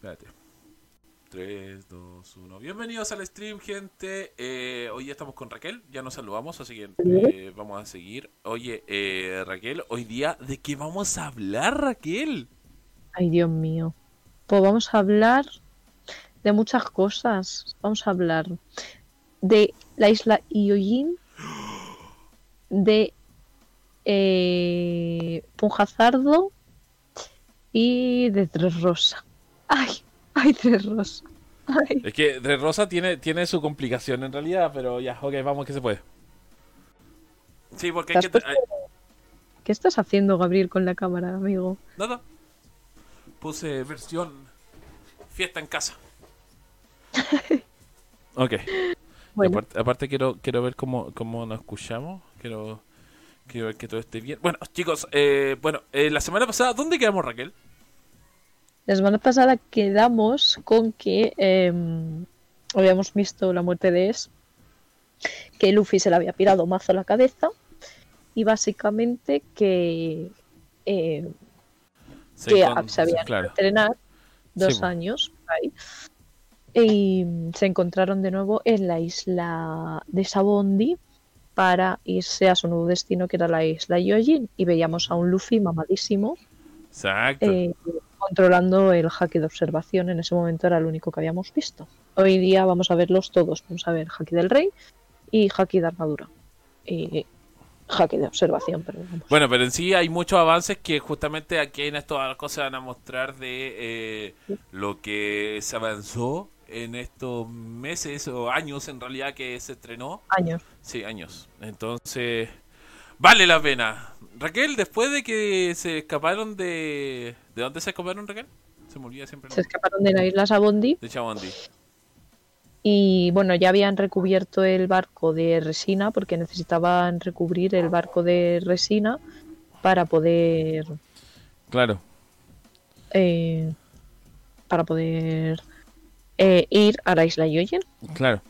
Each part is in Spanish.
Espérate. 3, 2, 1. Bienvenidos al stream, gente. Eh, hoy ya estamos con Raquel, ya nos saludamos, así que eh, vamos a seguir. Oye, eh, Raquel, hoy día, ¿de qué vamos a hablar, Raquel? Ay, Dios mío. Pues vamos a hablar de muchas cosas. Vamos a hablar de la isla Iojin, de eh, Punjazardo y de Tres Rosa. Ay, ay, Tres Rosa. Ay. Es que Tres Rosa tiene, tiene su complicación en realidad, pero ya, ok, vamos que se puede. Sí, porque hay ¿Te que... ¿Qué estás haciendo, Gabriel, con la cámara, amigo? Nada. Puse versión fiesta en casa. Ok. Bueno, Aparte, aparte quiero, quiero ver cómo, cómo nos escuchamos. Quiero, quiero ver que todo esté bien. Bueno, chicos, eh, bueno, eh, la semana pasada, ¿dónde quedamos, Raquel? La semana pasada quedamos con que eh, habíamos visto la muerte de Es, que Luffy se le había pirado mazo a la cabeza y básicamente que, eh, Se que con- se habían ido a claro. entrenar dos Sí, años ahí, y se encontraron de nuevo en la isla de Sabondi para irse a su nuevo destino que era la isla Yojin y veíamos a un Luffy mamadísimo Exacto. eh, controlando el jaque de observación. En ese momento era el único que habíamos visto. Hoy día vamos a verlos todos. Vamos a ver jaque del rey y jaque de armadura. Y jaque de observación, perdón. vamos. Bueno, pero en sí hay muchos avances que justamente aquí en estas cosas van a mostrar de eh, lo que se avanzó en estos meses o años en realidad que se estrenó. Años. Sí, años. Entonces, vale la pena. Raquel, después de que se escaparon de... ¿De dónde se escaparon, Raquel? Se me olvida siempre. Se escaparon de la isla Sabondi De Chabondi. y bueno, ya habían recubierto el barco de resina porque necesitaban recubrir el barco de resina para poder Claro. eh, para poder eh, ir a la isla Yoyen. Claro.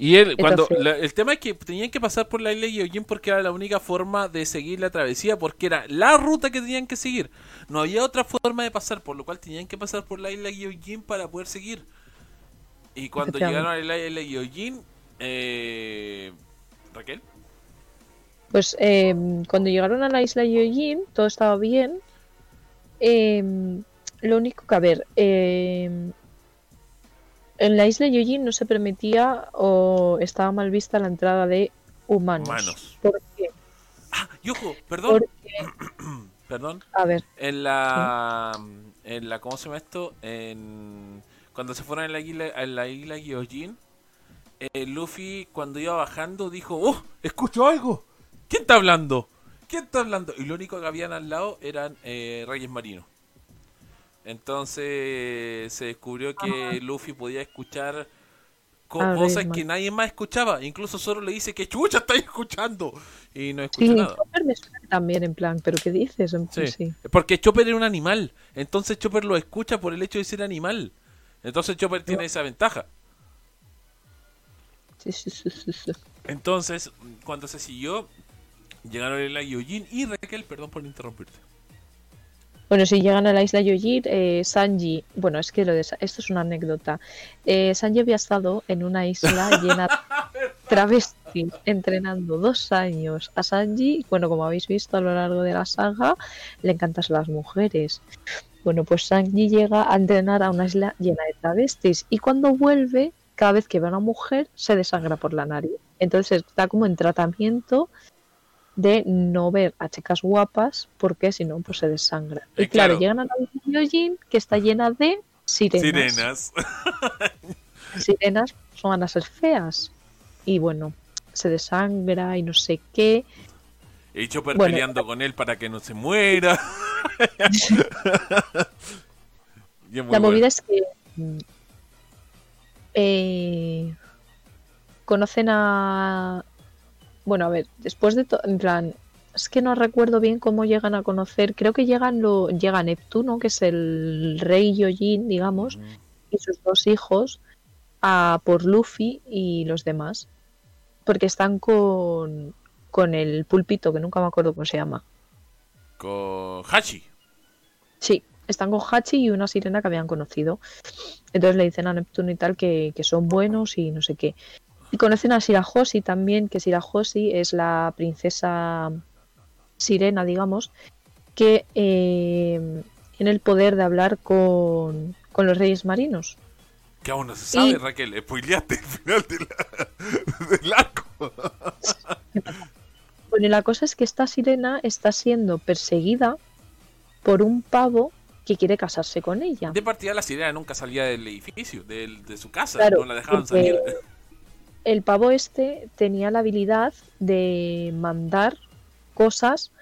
Y él, cuando la- el tema es que tenían que pasar por la isla Gyojin porque era la única forma de seguir la travesía, porque era la ruta que tenían que seguir. No había otra forma de pasar, por lo cual tenían que pasar por la isla Gyojin para poder seguir. Y cuando llegaron a la isla Gyojin, eh, Raquel, Pues eh, cuando llegaron a la isla Yoyin, todo estaba bien. Eh, lo único que, a ver, eh, en la isla Yoyin no se permitía o estaba mal vista la entrada de humanos. Humanos. ¿Por qué? ah, perdón, Porque, perdón, a ver, en la, en la, ¿cómo se llama esto? En, cuando se fueron a la isla, a la isla Gyojin, eh, Luffy cuando iba bajando dijo, ¡Oh! ¡Escucho algo! ¿Quién está hablando? ¿Quién está hablando? Y lo único que habían al lado eran eh, Reyes Marinos. Entonces se descubrió que Luffy podía escuchar Ah, cosas que nadie más escuchaba. Incluso solo le dice que chucha estáis escuchando. Y no escucha sí, nada. Chopper me suena también en plan, ¿pero qué dices? En- Sí. sí. Porque Chopper era un animal. Entonces Chopper lo escucha por el hecho de ser animal. Entonces Chopper tiene esa ventaja. Sí, sí, sí. Entonces, cuando se siguió, llegaron a la Yojin y Raquel, perdón por interrumpirte. Bueno, si llegan a la isla Yojir, eh, Sanji, bueno, es que lo de, esto es una anécdota. Eh, Sanji había estado en una isla llena de travestis, entrenando dos años. A Sanji, bueno, como habéis visto a lo largo de la saga, le encantan las mujeres. Bueno, pues Sanji llega a entrenar a una isla llena de travestis y cuando vuelve, cada vez que ve a una mujer, se desangra por la nariz. Entonces está como en tratamiento de no ver a chicas guapas porque si no pues se desangra. Y Eh, claro, claro. llegan a la Yojin que está llena de sirenas. Sirenas. Sirenas son a ser feas. Y bueno, se desangra y no sé qué. Y Chopper Bueno. peleando con él para que no se muera. Y La bueno. movida es que mm, eh, conocen a bueno, a ver, después de todo, en plan, es que no recuerdo bien cómo llegan a conocer, creo que llegan lo llega Neptuno, que es el rey Yojin, digamos, y sus dos hijos a por Luffy y los demás, porque están con con el pulpito que nunca me acuerdo cómo se llama. Con Hachi. Sí, están con Hachi y una sirena que habían conocido. Entonces le dicen a Neptuno y tal que, que son buenos y no sé qué. Y conocen a Shirahoshi también, que Shirahoshi es la princesa sirena, digamos, que eh, tiene el poder de hablar con, con los reyes marinos. Que aún no se sabe, Y- Raquel. Spoileaste el final de la- del arco. Bueno, y la cosa es que esta sirena está siendo perseguida por un pavo que quiere casarse con ella. De partida, la sirena nunca salía del edificio, del- de su casa. Claro, no la dejaban porque salir. El pavo este tenía la habilidad de mandar cosas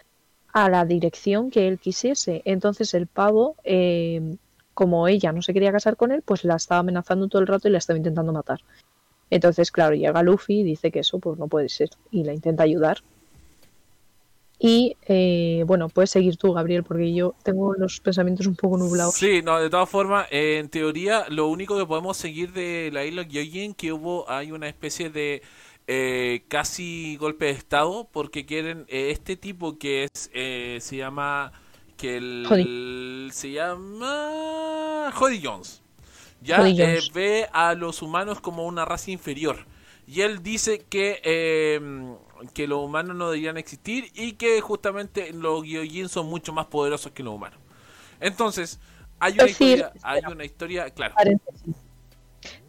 a la dirección que él quisiese. Entonces el pavo, eh, como ella no se quería casar con él, pues la estaba amenazando todo el rato y la estaba intentando matar. Entonces, claro, llega Luffy y dice que eso pues no puede ser y la intenta ayudar. Y eh, bueno, puedes seguir tú, Gabriel, porque yo tengo los pensamientos un poco nublados. Sí, no, de todas formas, eh, en teoría, lo único que podemos seguir de la isla Gyojin que hubo, hay una especie de eh, casi golpe de estado, porque quieren eh, este tipo que es, eh, se llama, que el, se llama Jody Jones, ya Jody Jones. ve a los humanos como una raza inferior. Y él dice que, eh, que los humanos no deberían existir y que justamente los Gyojin son mucho más poderosos que los humanos. Entonces, hay una Decir- historia, hay una historia, claro. Paréntesis.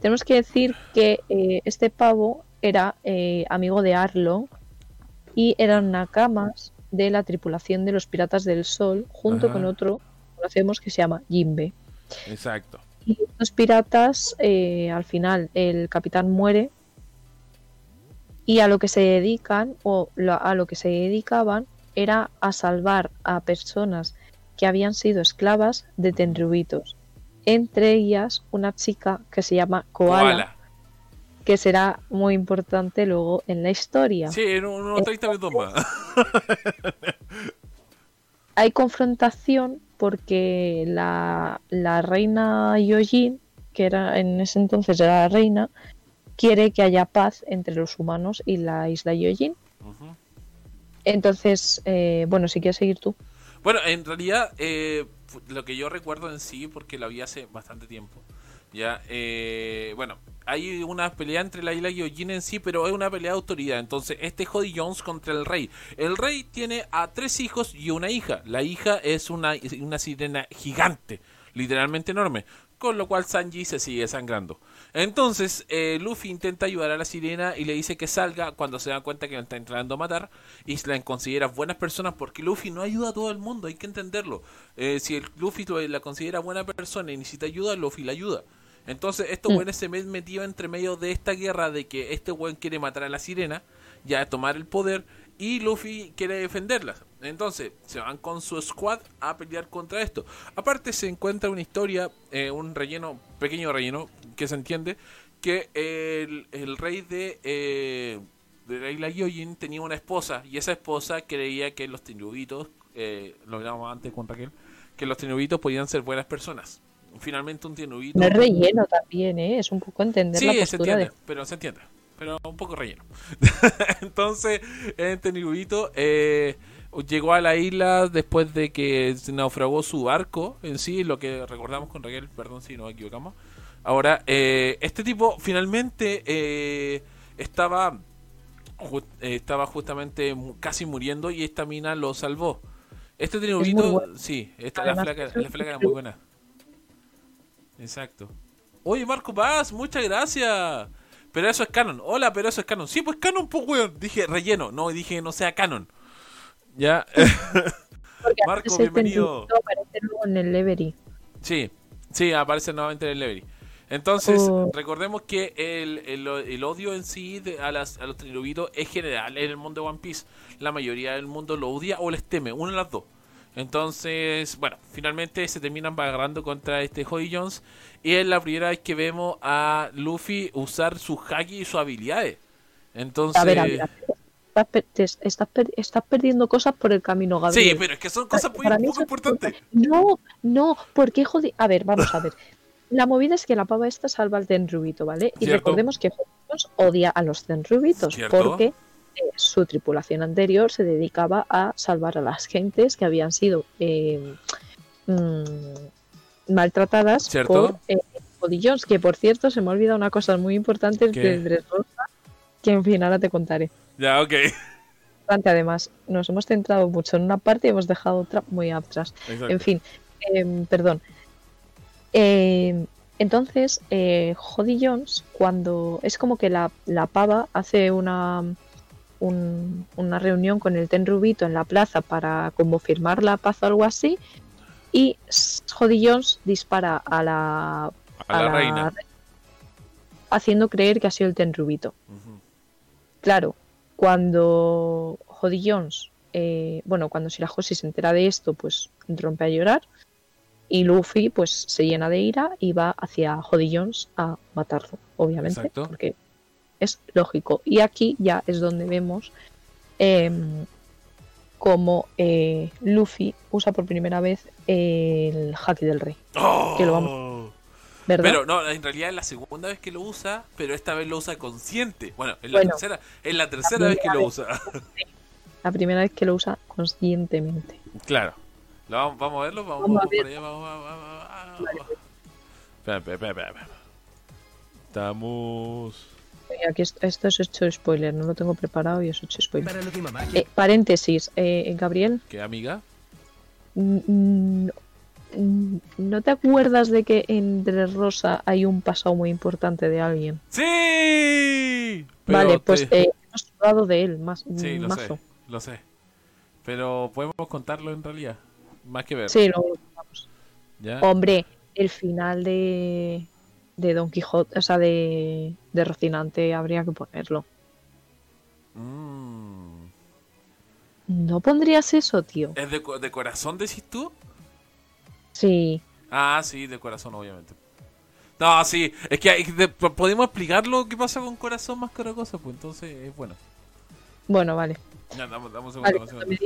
Tenemos que decir que eh, este pavo era eh, amigo de Arlo y eran nakamas de la tripulación de los Piratas del Sol junto Ajá. con otro que conocemos que se llama Jimbe. Exacto. Y estos piratas, eh, al final, el capitán muere y a lo que se dedican o a lo que se dedicaban era a salvar a personas que habían sido esclavas de tenryubitos. Entre ellas una chica que se llama Koala, Koala. que será muy importante luego en la historia. Sí, en unos 30 minutos más. Hay confrontación porque la, la reina Yojin, que era en ese entonces era la reina, quiere que haya paz entre los humanos y la isla Yojin. Entonces, eh, bueno, si quieres seguir tú. Bueno, en realidad, eh, lo que yo recuerdo en sí, porque la vi hace bastante tiempo, ya, eh, bueno, hay una pelea entre la isla Gyojin en sí, pero es una pelea de autoridad. Entonces, este es Jody Jones contra el rey. El rey tiene a tres hijos y una hija. La hija es una, una sirena gigante, literalmente enorme, con lo cual Sanji se sigue sangrando. Entonces, eh, Luffy intenta ayudar a la sirena y le dice que salga cuando se da cuenta que la está intentando matar y se la considera buenas personas porque Luffy no ayuda a todo el mundo, hay que entenderlo. Eh, si el Luffy la considera buena persona y necesita ayuda, Luffy la ayuda. Entonces, estos Mm. buenos se metidos entre medio de esta guerra de que este buen quiere matar a la sirena, ya tomar el poder, y Luffy quiere defenderla. Entonces, se van con su squad a pelear contra esto. Aparte, se encuentra una historia, eh, un relleno, pequeño relleno, que se entiende, que el, el rey de, eh, de la isla Gyojin tenía una esposa, y esa esposa creía que los trinubitos, eh, lo hablábamos antes con Raquel, que los trinubitos podían ser buenas personas. Finalmente un trinubito... No es relleno también, ¿eh? Es un poco entender la Sí, se postura entiende, de... pero se entiende. Pero un poco relleno. Entonces, este nubito eh, llegó a la isla después de que naufragó su barco en sí, lo que recordamos con Raquel, perdón si nos equivocamos. Ahora, eh, este tipo finalmente eh, estaba, ju- eh, estaba justamente casi muriendo y esta mina lo salvó. Este trinubito, bueno. sí, esta, la, flaca, es la flaca era muy buena. Exacto. Oye, Marco Paz, muchas gracias. Pero eso es canon. Hola, pero eso es canon. Sí, pues canon, pues, weón. Dije relleno. No, dije no sea canon. Ya. Porque Marco, bienvenido. aparece luego en el Levery. sí, sí, aparece nuevamente en el Levery. Entonces, Oh. recordemos que el, el- el odio en sí de- a, las, a los trinubitos es general en el mundo de One Piece. La mayoría del mundo lo odia o les teme, una de las dos. Entonces, bueno, finalmente se terminan agarrando contra este Jody Jones. Y es la primera vez que vemos a Luffy usar sus haki y sus habilidades. Entonces. A ver, a ver, a ver. Estás, per- te- estás per- estás perdiendo cosas por el camino, Gabriel. Sí, pero es que son cosas muy Para mí poco eso es importantes. No, no, porque joder. A ver, vamos a ver. La movida es que la pava esta salva al Tenrubito, ¿vale? Y Cierto. recordemos que Jones odia a los Tenrubitos porque eh, su tripulación anterior se dedicaba a salvar a las gentes que habían sido eh, mm, maltratadas ¿Cierto? por eh, Jones, que por cierto se me ha olvidado una cosa muy importante ¿Qué? de Dressrosa, que en fin ahora te contaré. Ya, ok. Además, nos hemos centrado mucho en una parte y hemos dejado otra muy atrás. Exacto. En fin, em, perdón. Em, entonces, eh, Jody Jones, cuando es como que la, la pava hace una, un- una reunión con el Ten Rubito en la plaza para como firmar la paz o algo así, y Jody Jones dispara a la, a la reina. haciendo creer que ha sido el Ten Rubito. Claro, cuando Jody Jones, eh, bueno, cuando Shirahoshi se entera de esto, pues rompe a llorar. Y Luffy, pues se llena de ira y va hacia Jody Jones a matarlo, obviamente, Exacto. porque es lógico. Y aquí ya es donde vemos em, cómo eh, Luffy usa por primera vez el Haki del Rey, ¡Oh! Que lo vamos- ¿verdad? Pero no, en realidad es la segunda vez que lo usa, pero esta vez lo usa consciente. Bueno, es la Bueno. tercera, es la tercera vez que lo vez. usa. La primera vez que lo usa conscientemente. claro. Lo vamos, vamos a verlo, vamos, Vamos a ver. por allá, vamos, vamos, vamos, vamos. Espera, espera, espera, espera, espera. Estamos. Aquí esto es hecho spoiler, no lo tengo preparado y es hecho spoiler. Eh, paréntesis, eh, Gabriel, ¿Qué amiga? mm, mm, mm, ¿no te acuerdas de que en Rosa hay un pasado muy importante de alguien? ¡Sí! Pero vale, pues te- eh, hemos hablado de él, más, Sí, lo mazo. sé, lo sé. Pero podemos contarlo en realidad. Más que ver. Sí, lo contamos. ¿Ya? Hombre, el final de, de Don Quijote, o sea, de, de Rocinante habría que ponerlo. Mm. ¿No pondrías eso, tío? ¿Es de, de corazón, decís tú? Sí. Ah, sí, de corazón, obviamente. No, sí, es que hay- de- po- podemos explicar lo que pasa con corazón más que otra cosa, pues entonces es bueno. Bueno, vale. Ya, un segundo, Vale,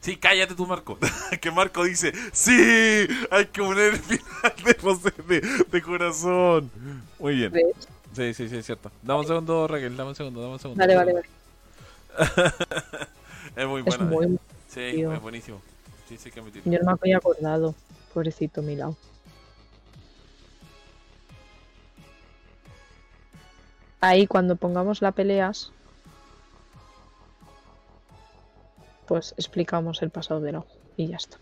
Sí, cállate tú, Marco. que Marco dice, sí, hay que poner el final de, José de, de corazón. Muy bien. Sí, sí, sí, es cierto. Dame un segundo, Raquel, dame un segundo, dame un segundo. Vale, vale, vale. Es muy Es buena. muy... Sí, es buenísimo. Sí, sí, que admitirlo. Yo no me había acordado. Pobrecito Milao. Ahí cuando pongamos la peleas, pues explicamos el pasado de Lau y ya está.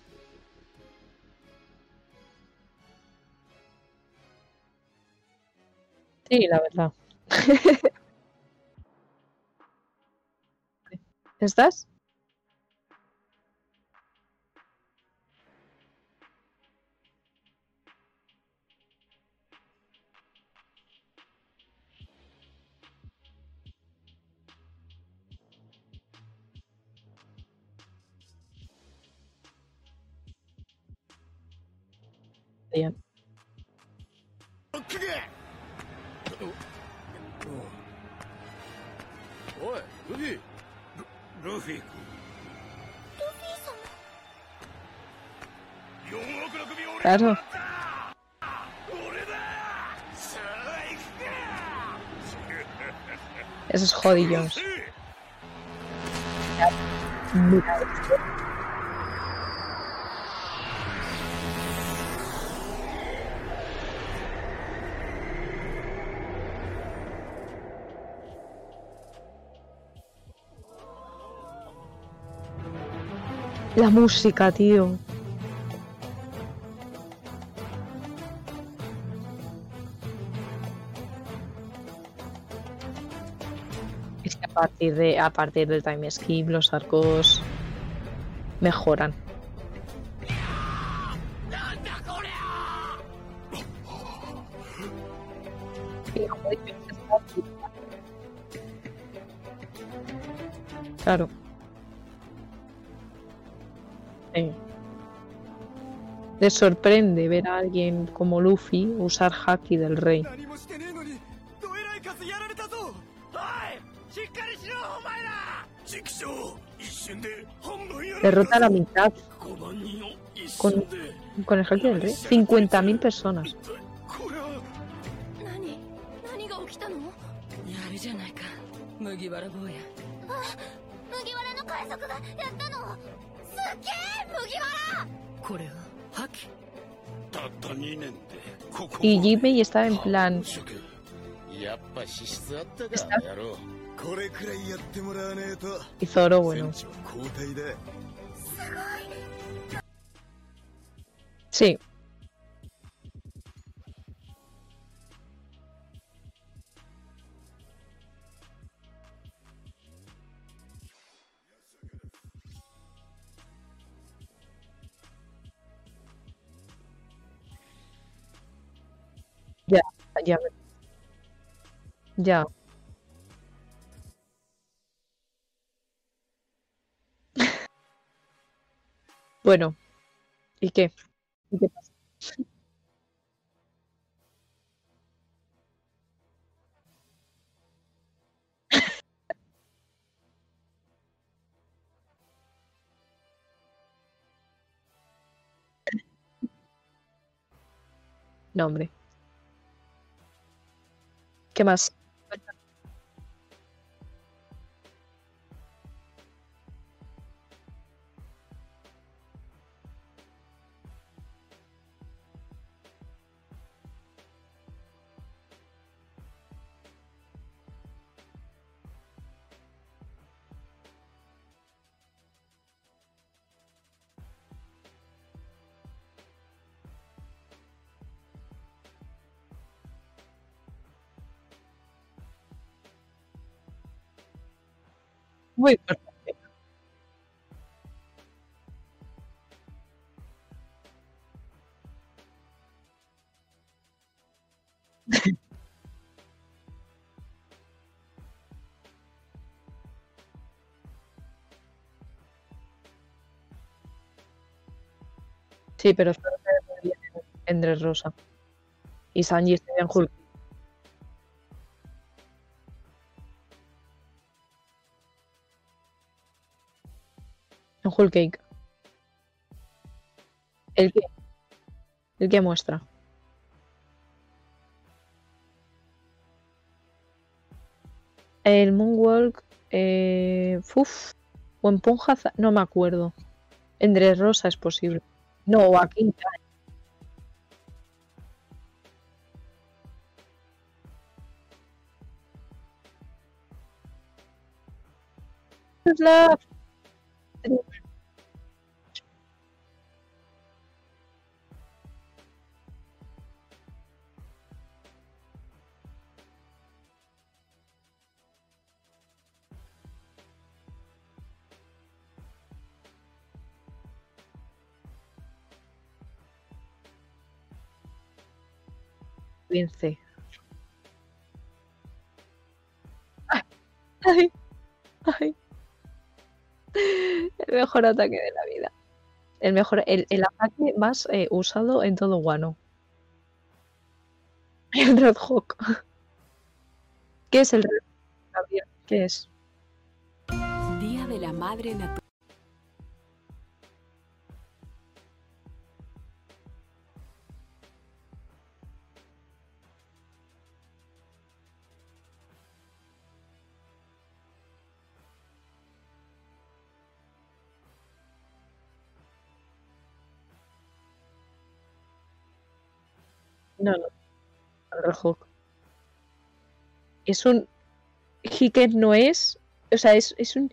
Sí, la verdad. ¿Estás? castellano. ¡Luffy! Claro. Jones. La música, tío. Es que a partir de a partir del time skip los arcos mejoran. Claro. Les sorprende ver a alguien como Luffy usar Haki del rey. Derrota a la mitad con, con el Haki del rey. 50.000 personas. Y Jimmy estaba en plan... ¿Está? Y Zoro, bueno. Sí. Ya, ya. Ya. Bueno, ¿y qué? ¿Y qué pasa? No, hombre. ¿Qué más? Muy importante. Sí, pero Zoro se ve. Y Sanji está en Hulk. ¿El qué? ¿El que muestra? El Moonwalk. Eh, uf, o en Ponja. Za- No me acuerdo. En Dressrosa es posible. No, o Vence. Ay, ay. El mejor ataque de la vida. El mejor, el, el ataque más eh, usado en todo Wano. El Red Hawk. ¿Qué es el Red Hawk? ¿Qué es? Día de la Madre Naturaleza. No, no. Hawk. Es un. Hiken no es. O sea, es, es un.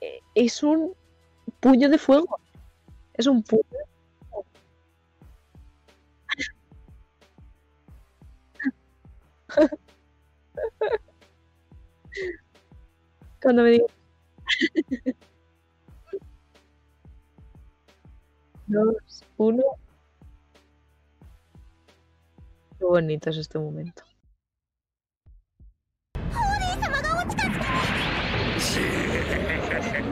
eh, Es un puño de fuego. Es un puño. Cuando me digo. Dos, uno. Qué bonito es este momento.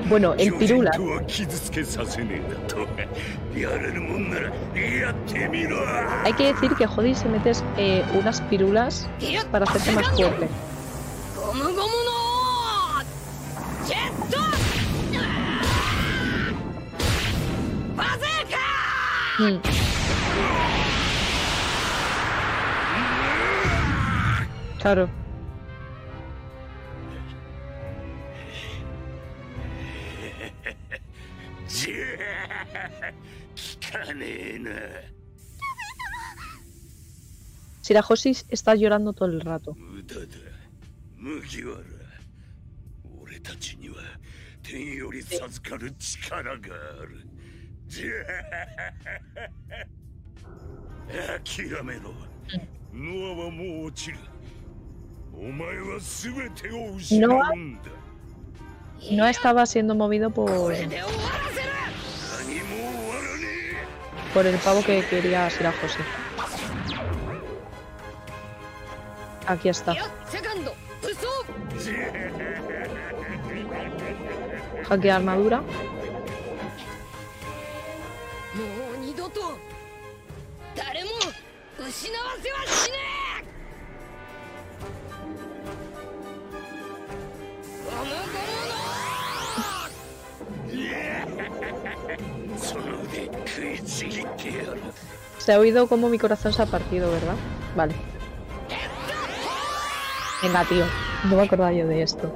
Bueno, el pirula. Hay que decir que jodis si metes eh, unas pirulas para hacerte más fuerte. Mm. Claro. Sirajosis está llorando todo el rato. Sí. No, no estaba siendo movido por. por el pavo que quería hacer a José. Aquí está. Jaque armadura. Se ha oído como mi corazón se ha partido, ¿verdad? Vale. Venga, tío. No me acordaba yo de esto.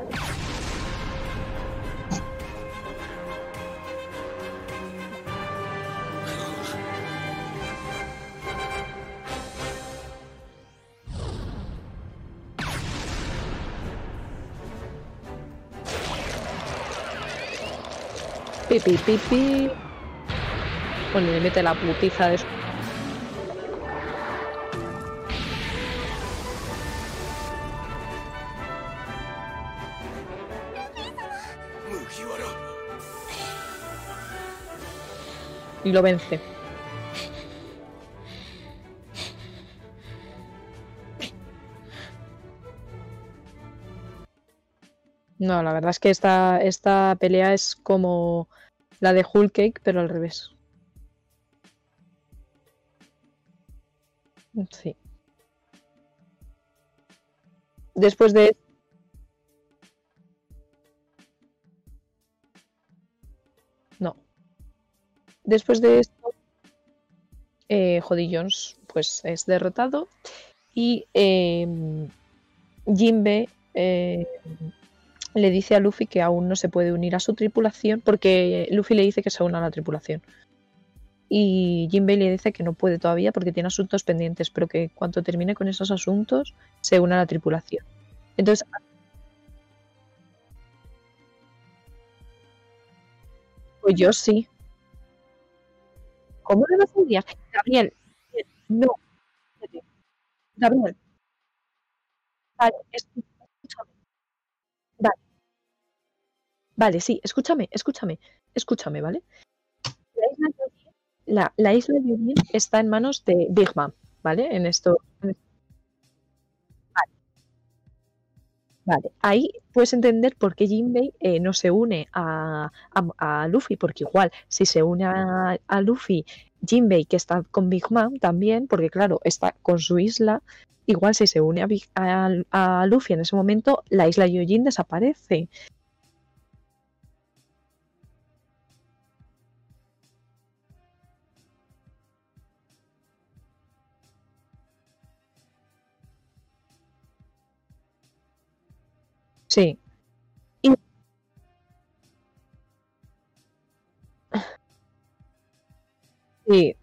Pipi, pipi. Bueno, le mete la putiza de su... Y lo vence. No, la verdad es que esta, esta pelea es como la de Hulk Cake, pero al revés. Sí. Después de No. Después de esto, eh, Jody Jones pues es derrotado y eh, Jinbe eh, le dice a Luffy que aún no se puede unir a su tripulación porque Luffy le dice que se una a la tripulación. Y Jinbei le dice que no puede todavía porque tiene asuntos pendientes, pero que cuando termine con esos asuntos se une a la tripulación. Entonces, pues yo sí. ¿Cómo le vas a odiar? Gabriel, no. Gabriel. Vale, escu- Vale, sí, escúchame, escúchame, escúchame, ¿vale? La isla de Ujin- la, la isla de Ujin está en manos de Big Mom, ¿vale? En esto. en- Vale. Vale, ahí puedes entender por qué Jinbei eh, no se une a, a- a Luffy, porque igual si se une a, a Luffy, Jinbei que está con Big Mom también, porque claro, está con su isla, igual si se une a, Big- a, a Luffy en ese momento, la isla Yojin desaparece. Sí. Y... Sí.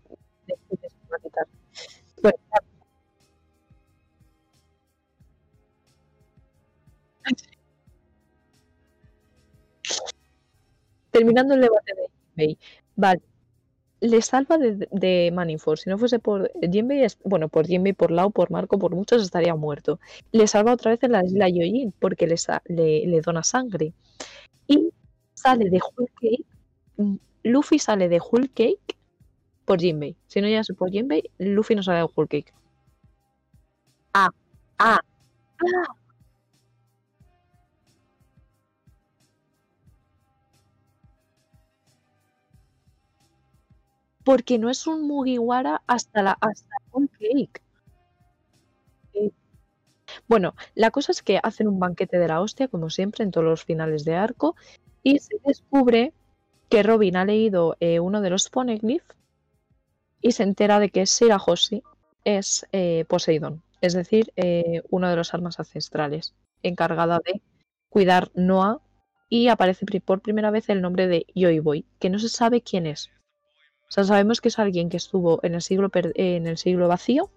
Terminando el debate de Jinbei. Vale. Le salva de, de Manifold. Si no fuese por Jinbei, bueno, por Jinbei, por Lau, por Marco, por muchos estaría muerto. Le salva otra vez en la isla Yojin porque le, le, le dona sangre. Y sale de Whole Cake. Luffy sale de Whole Cake por Jinbei. Si no llegase por Jinbei, Luffy no sale de Whole Cake. Ah, ah, ah. Porque no es un Mugiwara hasta la hasta Whole Cake. Sí. Bueno, la cosa es que hacen un banquete de la hostia, como siempre, en todos los finales de arco, y se descubre que Robin ha leído eh, uno de los Poneglyph y se entera de que Shirahoshi es eh, Poseidón, es decir, eh, una de las armas ancestrales, encargada de cuidar Noah, y aparece por primera vez el nombre de Yoy Boy, que no se sabe quién es. Sea, sabemos que es alguien que estuvo en el siglo, en el siglo vacío,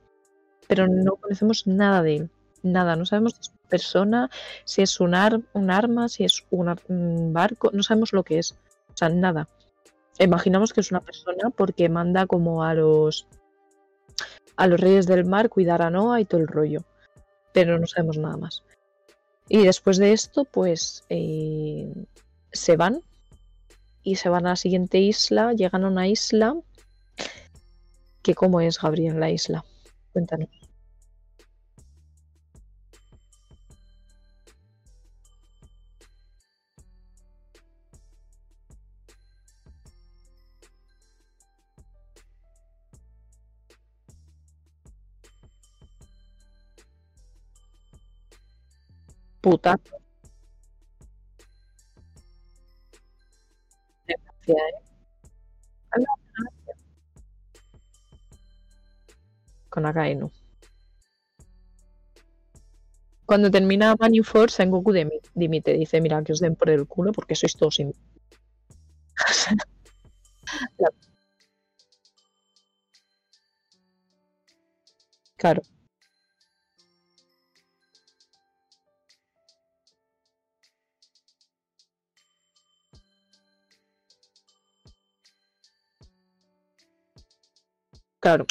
pero no conocemos nada de él. Nada, no sabemos si es una persona, si es un, un arma, si es un un barco, no sabemos lo que es. O sea, nada. Imaginamos que es una persona porque manda como a los a los reyes del mar cuidar a Noah y todo el rollo. Pero no sabemos nada más. Y después de esto, pues eh, se van y se van a la siguiente isla, llegan a una isla que cómo es Gabriel la isla. Cuéntanos. Puta. ¿Eh? Ah. Con Akainu. Cuando termina Force, Sengoku dimi- dimite. Dice, mira, que os den por el culo porque sois todos in- La- Claro. Claro.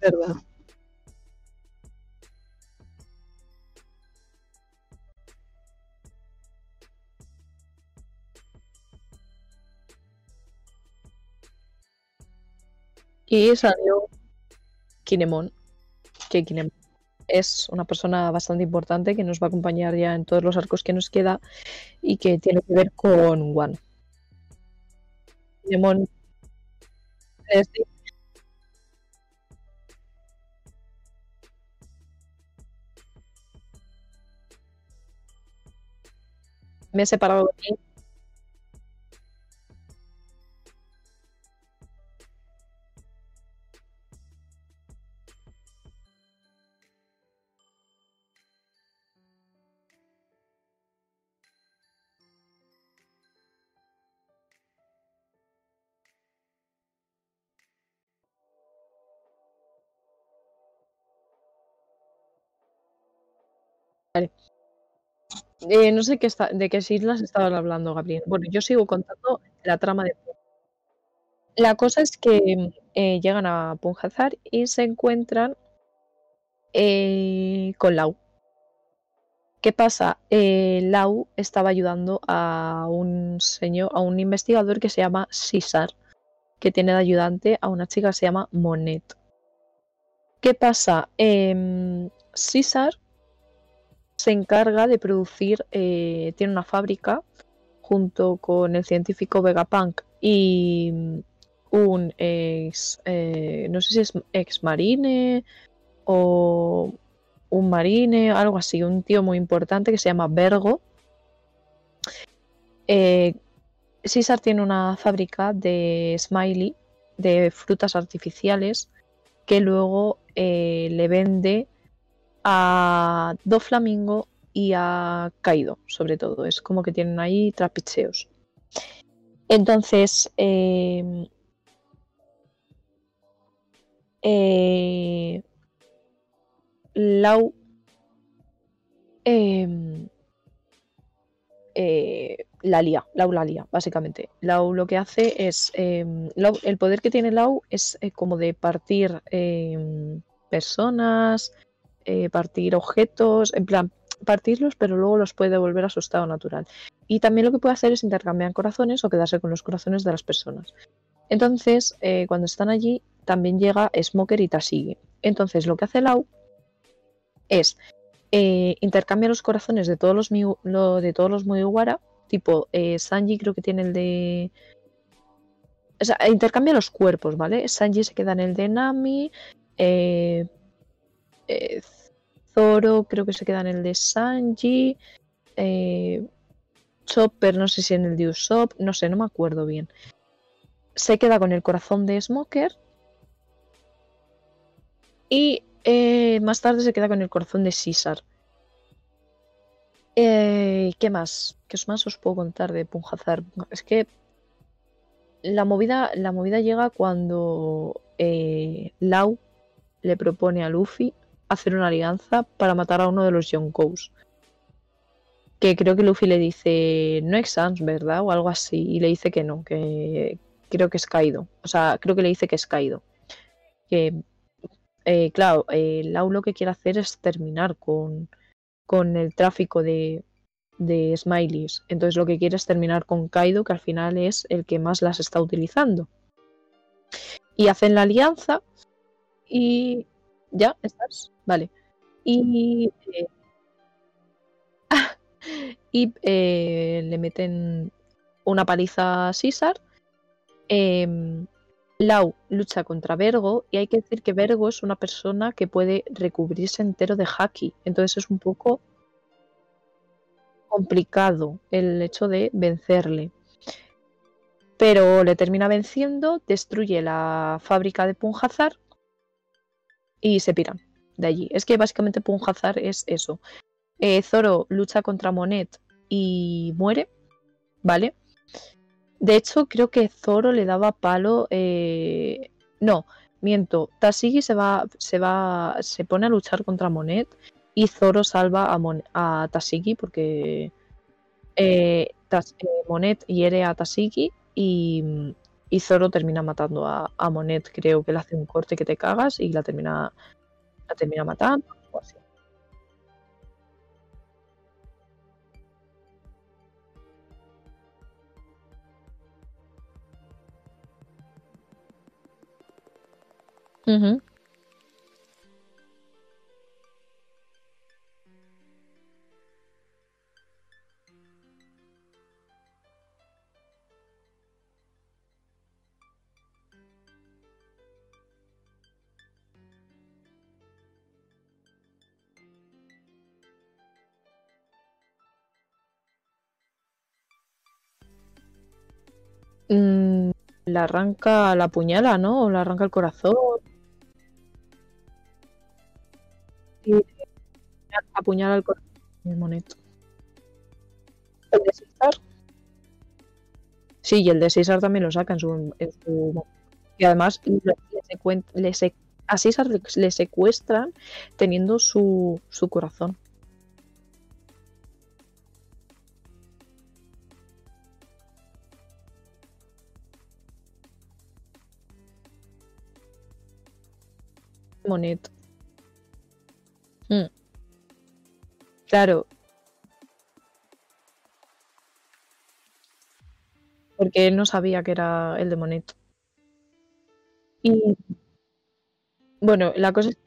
Verdad. Y salió Kinemon, que Kinemon es una persona bastante importante que nos va a acompañar ya en todos los arcos que nos queda y que tiene que ver con de- me he separado de Eh, no sé de qué islas estaban hablando, Gabriel. Bueno, yo sigo contando la trama de. La cosa es que eh, llegan a Punjazar y se encuentran eh, con Lau. ¿Qué pasa? Lau estaba ayudando a un señor, a un investigador que se llama César, que tiene de ayudante a una chica que se llama Monet. ¿Qué pasa? Em, César se encarga de producir, eh, tiene una fábrica junto con el científico Vegapunk y mm, un ex, eh, no sé si es ex marine o un marine, algo así, un tío muy importante que se llama Vergo. Eh, César tiene una fábrica de smiley, de frutas artificiales, que luego eh, le vende a Doflamingo y a Kaido, sobre todo. Es como que tienen ahí trapicheos. Entonces, eh, eh, Lau eh, eh, la lía, Lau la lía, básicamente. Lau lo que hace es, Lau- el poder que tiene Lau es eh, como de partir personas, eh, partir objetos, en plan, partirlos, pero luego los puede devolver a su estado natural. Y también lo que puede hacer es intercambiar corazones o quedarse con los corazones de las personas. Entonces, eh, cuando están allí, también llega Smoker y Tashigi. Entonces, lo que hace Lau es eh, intercambia los corazones de todos los, lo- de todos los. Tipo, Sanji creo que tiene el de. O sea, intercambia los cuerpos, ¿vale? Sanji se queda en el de Nami. eh, eh, Zoro creo que se queda en el de Sanji. eh, Chopper, no sé si en el de Usopp, no sé, no me acuerdo bien. Se queda con el corazón de Smoker. Y eh, más tarde se queda con el corazón de César. Eh, ¿Qué más? ¿Qué más os puedo contar de Punjazar? Es que la movida, la movida llega cuando Lau le propone a Luffy hacer una alianza para matar a uno de los Yonkous. Que creo que Luffy le dice, no es Sans, ¿verdad? O algo así. Y le dice que no, que creo que es Kaido. O sea, creo que le dice que es Kaido. Que, eh, claro, eh, lo que quiere hacer es terminar con, con el tráfico de, de smileys. Entonces lo que quiere es terminar con Kaido, que al final es el que más las está utilizando. Y hacen la alianza y ya, ¿estás? Vale. Y, eh, y eh, le meten una paliza a César. Em, Lau lucha contra Vergo y hay que decir que Vergo es una persona que puede recubrirse entero de haki. Entonces es un poco complicado el hecho de vencerle. Pero le termina venciendo, destruye la fábrica de Punjazar y se piran de allí. Es que básicamente Punjazar es eso. Eh, Zoro lucha contra Monet y muere, ¿vale? De hecho, creo que Zoro le daba palo. eh, No, miento. Tashigi se va, se va, se pone a luchar contra Monet y Zoro salva a, Mon- a Tashigi porque eh, Monet hiere a Tashigi y, y Zoro termina matando a, a Monet. Creo que le hace un corte que te cagas y la termina, la termina matando. o así. Le arranca la puñala, ¿no? O le arranca el corazón. Y apuñala el corazón de Monet. ¿El de César? Sí, y el de César también lo saca en su. en su- Y además le, le secuen- le se- a César le secuestran teniendo su, su corazón. Monet. Mm. Claro. Porque él no sabía que era el de Monet. Y bueno, la cosa es.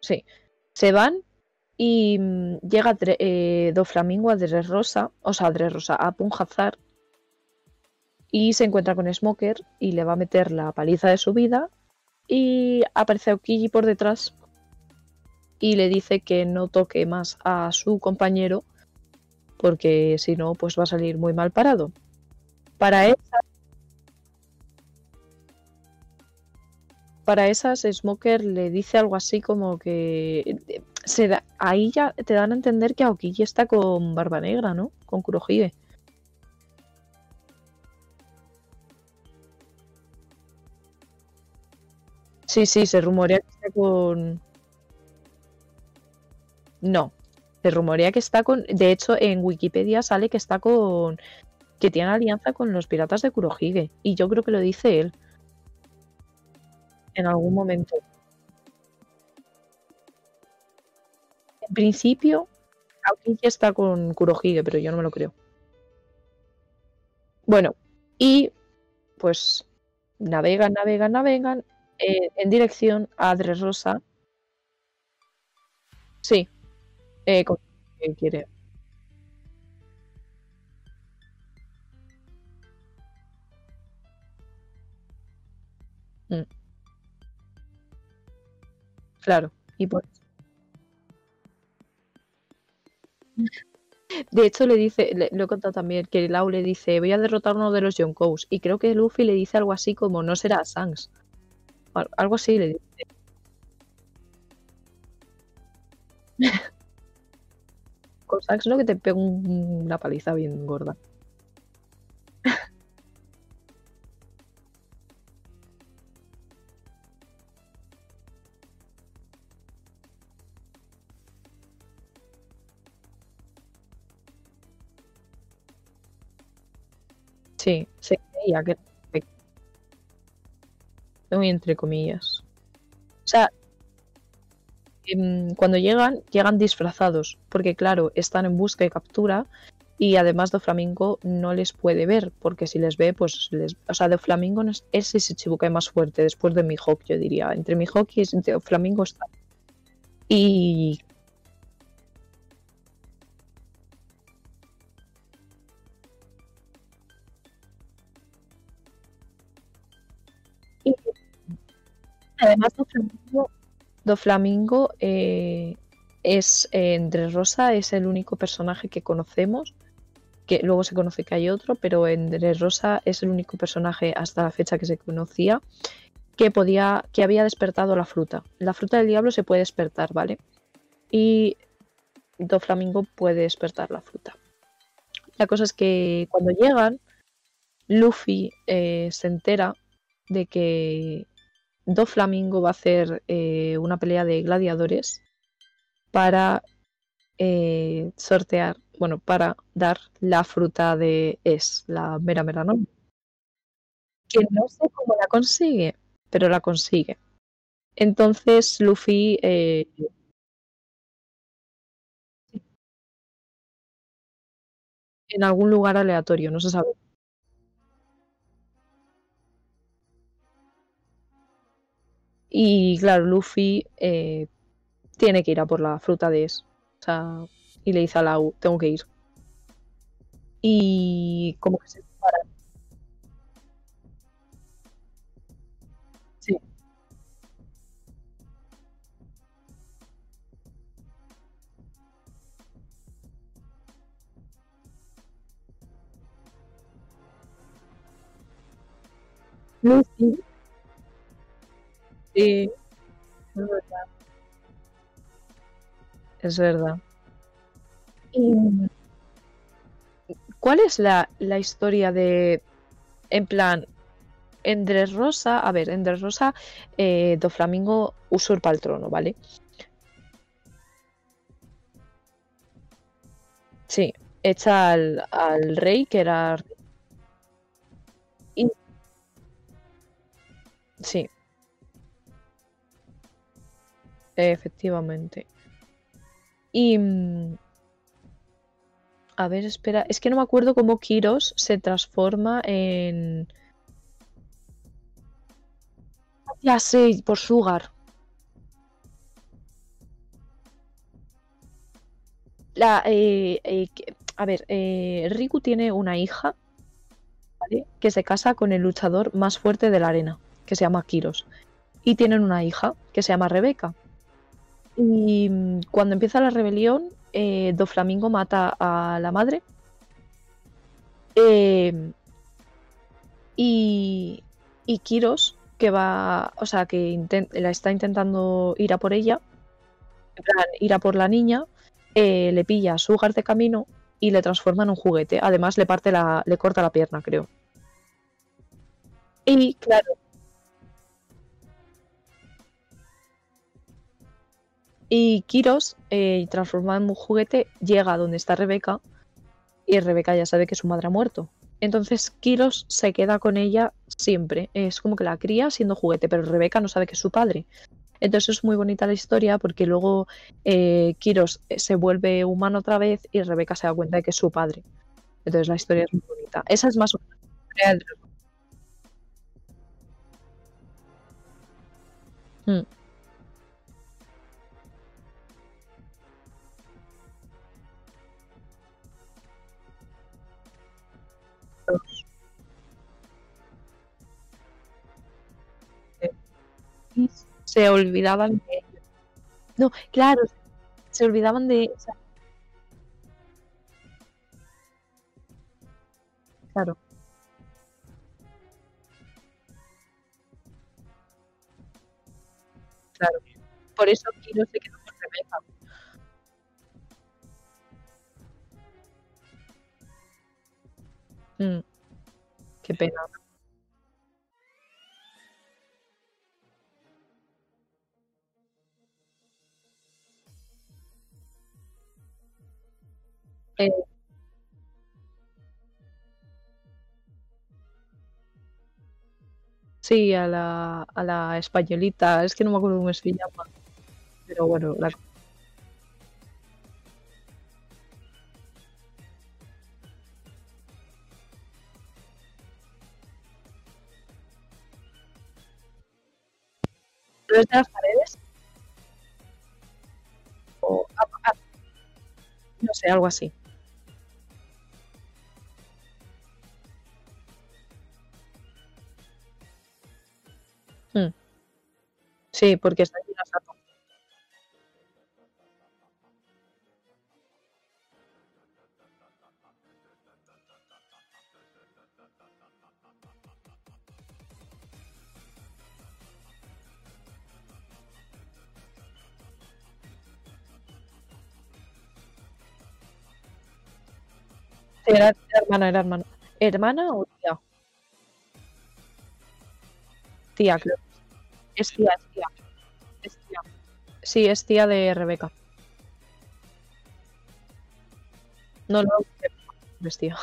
Sí. Se van y mm, llega eh, Doflamingo a Dressrosa, o sea, a Dressrosa, a Punjazar. Y se encuentra con Smoker y le va a meter la paliza de su vida. Y aparece Aokiji por detrás y le dice que no toque más a su compañero porque si no, pues va a salir muy mal parado. Para esas, para esas, Smoker le dice algo así como que se da- ahí ya te dan a entender que Aokiji está con Barba Negra, ¿no? Con Kurohige. Sí, sí, se rumorea que está con. No, se rumorea que está con. De hecho, en Wikipedia sale que está con. que tiene alianza con los piratas de Kurohige. Y yo creo que lo dice él. En algún momento. En principio, Aokiji está con Kurohige, pero yo no me lo creo. Bueno, y pues navegan, navegan, navegan eh, en dirección a Dressrosa. Sí, eh, con que quiere. Mm, claro, y por De hecho, le dice, lo he contado también, que Lau le dice, voy a derrotar a uno de los Yonkous. Y creo que Luffy le dice algo así como, no será Shanks. Al- Algo así le dice. Con Sax no que te pega un- una paliza bien gorda. Sí, se creía que muy entre comillas. O sea, em, cuando llegan, llegan disfrazados, porque claro, están en busca y captura y además Doflamingo no les puede ver, porque si les ve, pues les... O sea, Doflamingo no es, es ese Chibukai más fuerte después de Mihawk, yo diría. Entre Mihawk y Doflamingo está. Y... y además Doflamingo Doflamingo eh, es eh, Rosa es el único personaje que conocemos que luego se conoce que hay otro pero entre Rosa es el único personaje hasta la fecha que se conocía que podía que había despertado la fruta. La fruta del diablo se puede despertar vale y Doflamingo puede despertar la fruta. La cosa es que cuando llegan Luffy eh, se entera de que Doflamingo va a hacer eh, una pelea de gladiadores para eh, sortear, bueno, para dar la fruta de Es, la mera mera, ¿no? Que no sé cómo la consigue, pero la consigue. Entonces Luffy eh, en algún lugar aleatorio, no se sabe. Y claro, Luffy eh, tiene que ir a por la fruta de Es. O sea, y le dice a Lau, tengo que ir. Y como que se separa. Sí. Sí, es verdad. Es verdad. Y, ¿Cuál es la, la historia de, en plan, en Dressrosa, a ver, en Dressrosa, eh, Doflamingo usurpa el trono, ¿vale? Sí, echa al, al rey, que era... y- sí, efectivamente. Y... mm, A ver, espera, es que no me acuerdo cómo Kiros se transforma en... Ya sé, por Sugar. La, eh, eh, a ver, eh, Riku tiene una hija. Que se casa con el luchador más fuerte de la arena, que se llama Kiros. Y tienen una hija, que se llama Rebeca. Y mm, cuando empieza la rebelión, eh, Doflamingo mata a la madre. Eh, y, y Kiros, que va, o sea, que la está intentando ir a por ella, en plan, ir a por la niña, eh, le pilla a Sugar de camino y le transforma en un juguete. Además, le parte la, le corta la pierna, creo. Y claro, y Kiros, eh, transformado en un juguete, llega a donde está Rebeca y Rebeca ya sabe que su madre ha muerto. Entonces Kiros se queda con ella siempre. Es como que la cría siendo juguete, pero Rebeca no sabe que es su padre. Entonces es muy bonita la historia porque luego eh, Kiros eh, se vuelve humano otra vez y Rebeca se da cuenta de que es su padre. Entonces la historia es muy bonita. Esa es más o. se olvidaban de. No, claro, se olvidaban de... O claro. Claro. Por eso Kiro se quedó con Rebeca. Mm, Qué pena. Eh, sí, a la, a la españolita, es que no me acuerdo cómo se llama, pero bueno, la... ¿No es de las paredes? O, ah, ah, no sé, algo así. Hmm. Sí, porque está la estatua. Sí, Era, era hermana, era hermana. ¿Hermana o tía? Tía, creo. Es tía, es tía. Es tía. Sí, es tía de Rebeca. No, no, es tía.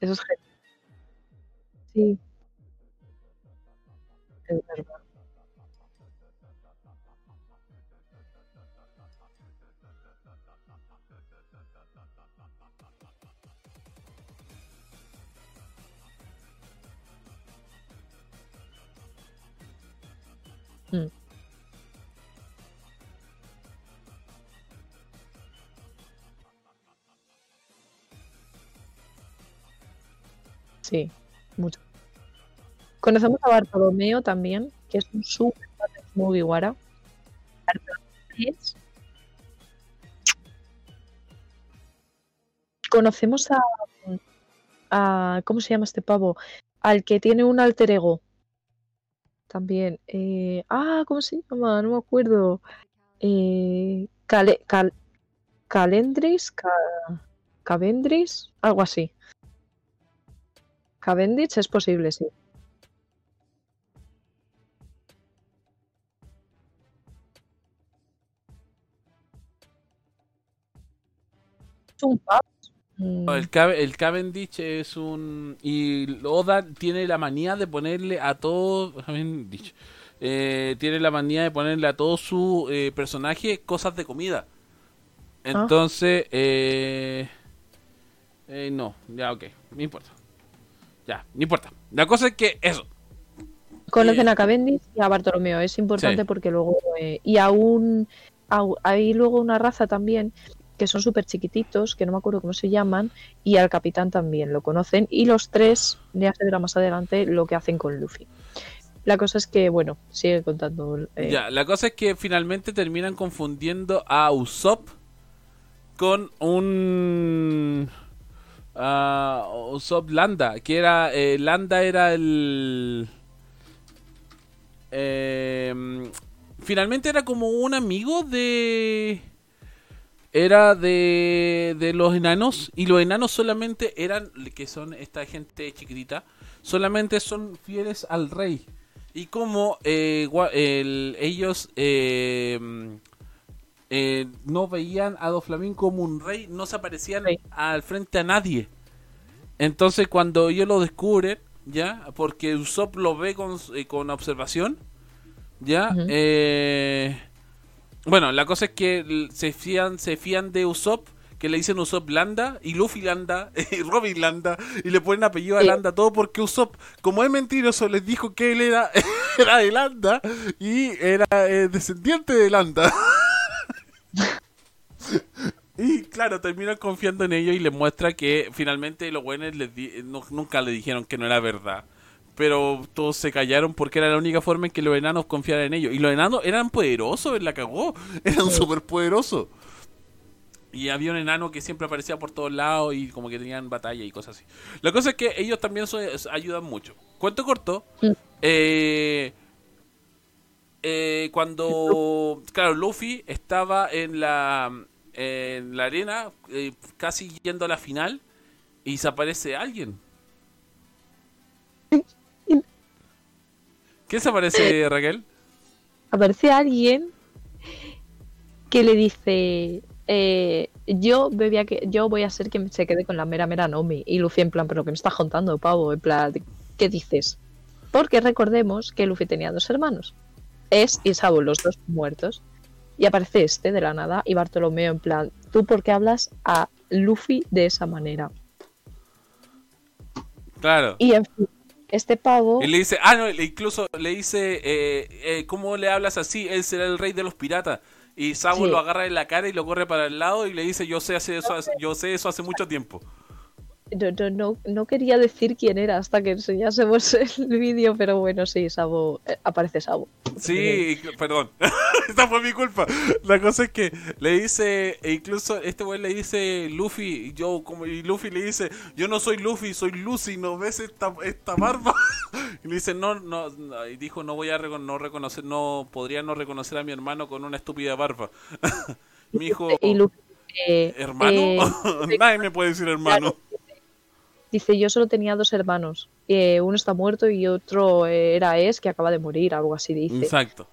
Eso es genial. Sí, es verdad. Mm. Sí, mucho. Conocemos a Bartolomeo también, que es un de Mugiwara. Bartolomeo Conocemos a- ¿Cómo se llama este pavo? Al que tiene un alter ego. También. eh, ah, ¿cómo se llama? No me acuerdo. Eh, Cal- Calendris, Ca- Cavendris, algo así. Cavendish es posible, sí. Mm, El, Ca- el Cavendish es un. Y Oda tiene la manía de ponerle a todo. Cavendish. eh, tiene la manía de ponerle a todo su eh, personaje cosas de comida. Entonces, eh, eh, no, ya, ok, no importa. Ya, no importa. La cosa es que eso. Conocen a Cavendish y a Bartolomeo. Es importante Sí. porque luego. eh, y aún. hay luego una raza también que son súper chiquititos, que no me acuerdo cómo se llaman, y al capitán también lo conocen. Y los tres, ya se verá más adelante, lo que hacen con Luffy. La cosa es que, bueno, sigue contando. eh, Ya, la cosa es que finalmente terminan confundiendo a Usopp con un ah, Usopp Landa, que era eh, Landa era el eh, finalmente era como un amigo de era de, de los enanos y los enanos solamente eran que son esta gente chiquitita solamente son fieles al rey. Y como eh, el- ellos eh, eh, no veían a Doflamingo como un rey, no se aparecían al frente a nadie. Entonces cuando ellos lo descubren, ya, porque Usopp lo ve con, eh, con observación, ya, eh, bueno, la cosa es que se fían, se fían de Usopp, que le dicen Usopp Landa, y Luffy Landa, y Robin Landa, y le ponen apellido a. Landa, todo porque Usopp, como es mentiroso, les dijo que él era, era de Landa, y era eh, descendiente de Landa. Y claro, terminan confiando en ellos y les muestra que finalmente los buenos les di- no- nunca le dijeron que no era verdad. Pero todos se callaron porque era la única forma en que los enanos confiaran en ellos. Y los enanos eran poderosos, la cagó. Eran súper poderosos. Y había un enano que siempre aparecía por todos lados y como que tenían batalla y cosas así. La cosa es que ellos también so- ayudan mucho. Cuento corto. Mm. eh, eh, cuando, claro, Luffy estaba en la, en la arena, eh, casi yendo a la final, y se aparece alguien. ¿Qué se aparece, Raquel? Aparece alguien que le dice, eh, yo, voy a que, yo voy a ser quien se quede con la mera mera Nomi. Y Luffy en plan, pero ¿qué me estás contando, pavo? En plan, ¿qué dices? Porque recordemos que Luffy tenía dos hermanos. Es y Sabo, los dos muertos. Y aparece este de la nada y Bartolomeo en plan, ¿tú por qué hablas a Luffy de esa manera? Claro. Y en fin, este pavo... Y le dice, ah, no, le- incluso le dice, eh, eh, ¿cómo le hablas así? Él será el rey de los piratas. Y Sabo Sí. lo agarra en la cara y lo corre para el lado y le dice, yo sé, hace eso, yo sé eso hace mucho tiempo. No, no, no, no quería decir quién era hasta que enseñásemos el vídeo, pero bueno, sí, Sabo, eh, aparece Sabo. Sí, perdón. Esta fue mi culpa. La cosa es que le dice, e incluso este güey le dice Luffy, y yo como y Luffy le dice, yo no soy Luffy, soy Lucy, ¿no ves esta, esta barba? Y le dice, no, no, no", y dijo, no voy a no reconocer, no podría no reconocer a mi hermano con una estúpida barba. Mi hijo, Y Luffy, eh, ¿hermano? eh, Nadie me puede decir hermano. Dice, yo solo tenía dos hermanos. Eh, uno está muerto y otro eh, era Es, que acaba de morir, algo así dice. Exacto.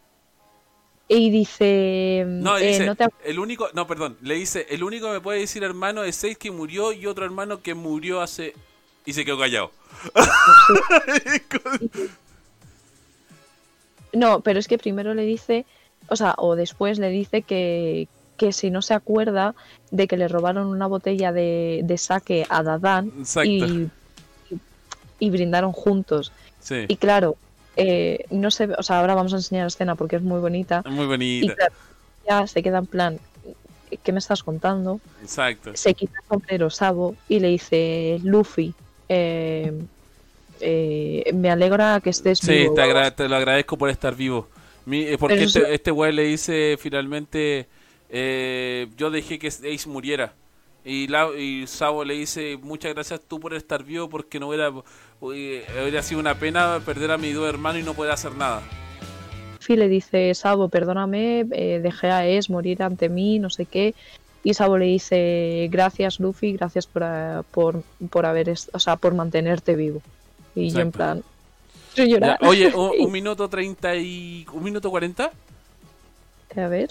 Y dice, No, eh, dice, no te el único, no, perdón, le dice, el único que me puede decir hermano es Seis que murió y otro hermano que murió hace... Y se quedó callado. No, pero es que primero le dice, o sea, o después le dice que, que si no se acuerda de que le robaron una botella de, de sake a Exacto. y, y- y brindaron juntos. Sí, Y claro, eh, no sé, o sea, ahora vamos a enseñar la escena porque es muy bonita. muy Y bonita. claro, ya se queda en plan, ¿qué me estás contando? Exacto. Se quita el sombrero Sabo y le dice, Luffy, eh, eh, me alegra que estés Sí, vivo. te, agra- te lo agradezco por estar vivo. Mi- eh, porque Pero eso- este, este güey le dice finalmente, eh, yo dejé que Ace muriera. Y, la, y Sabo le dice, muchas gracias tú por estar vivo porque no hubiera, hubiera hubiera sido una pena perder a mis dos hermanos y no poder hacer nada. Luffy le dice, Sabo, perdóname, eh, dejé a Es morir ante mí, no sé qué. Y Sabo le dice, gracias Luffy, gracias por, eh, por, por haber, o sea, por mantenerte vivo. Y yo en Exacto. plan. Ya, oye, un, un minuto treinta y... ¿Un minuto cuarenta? A ver.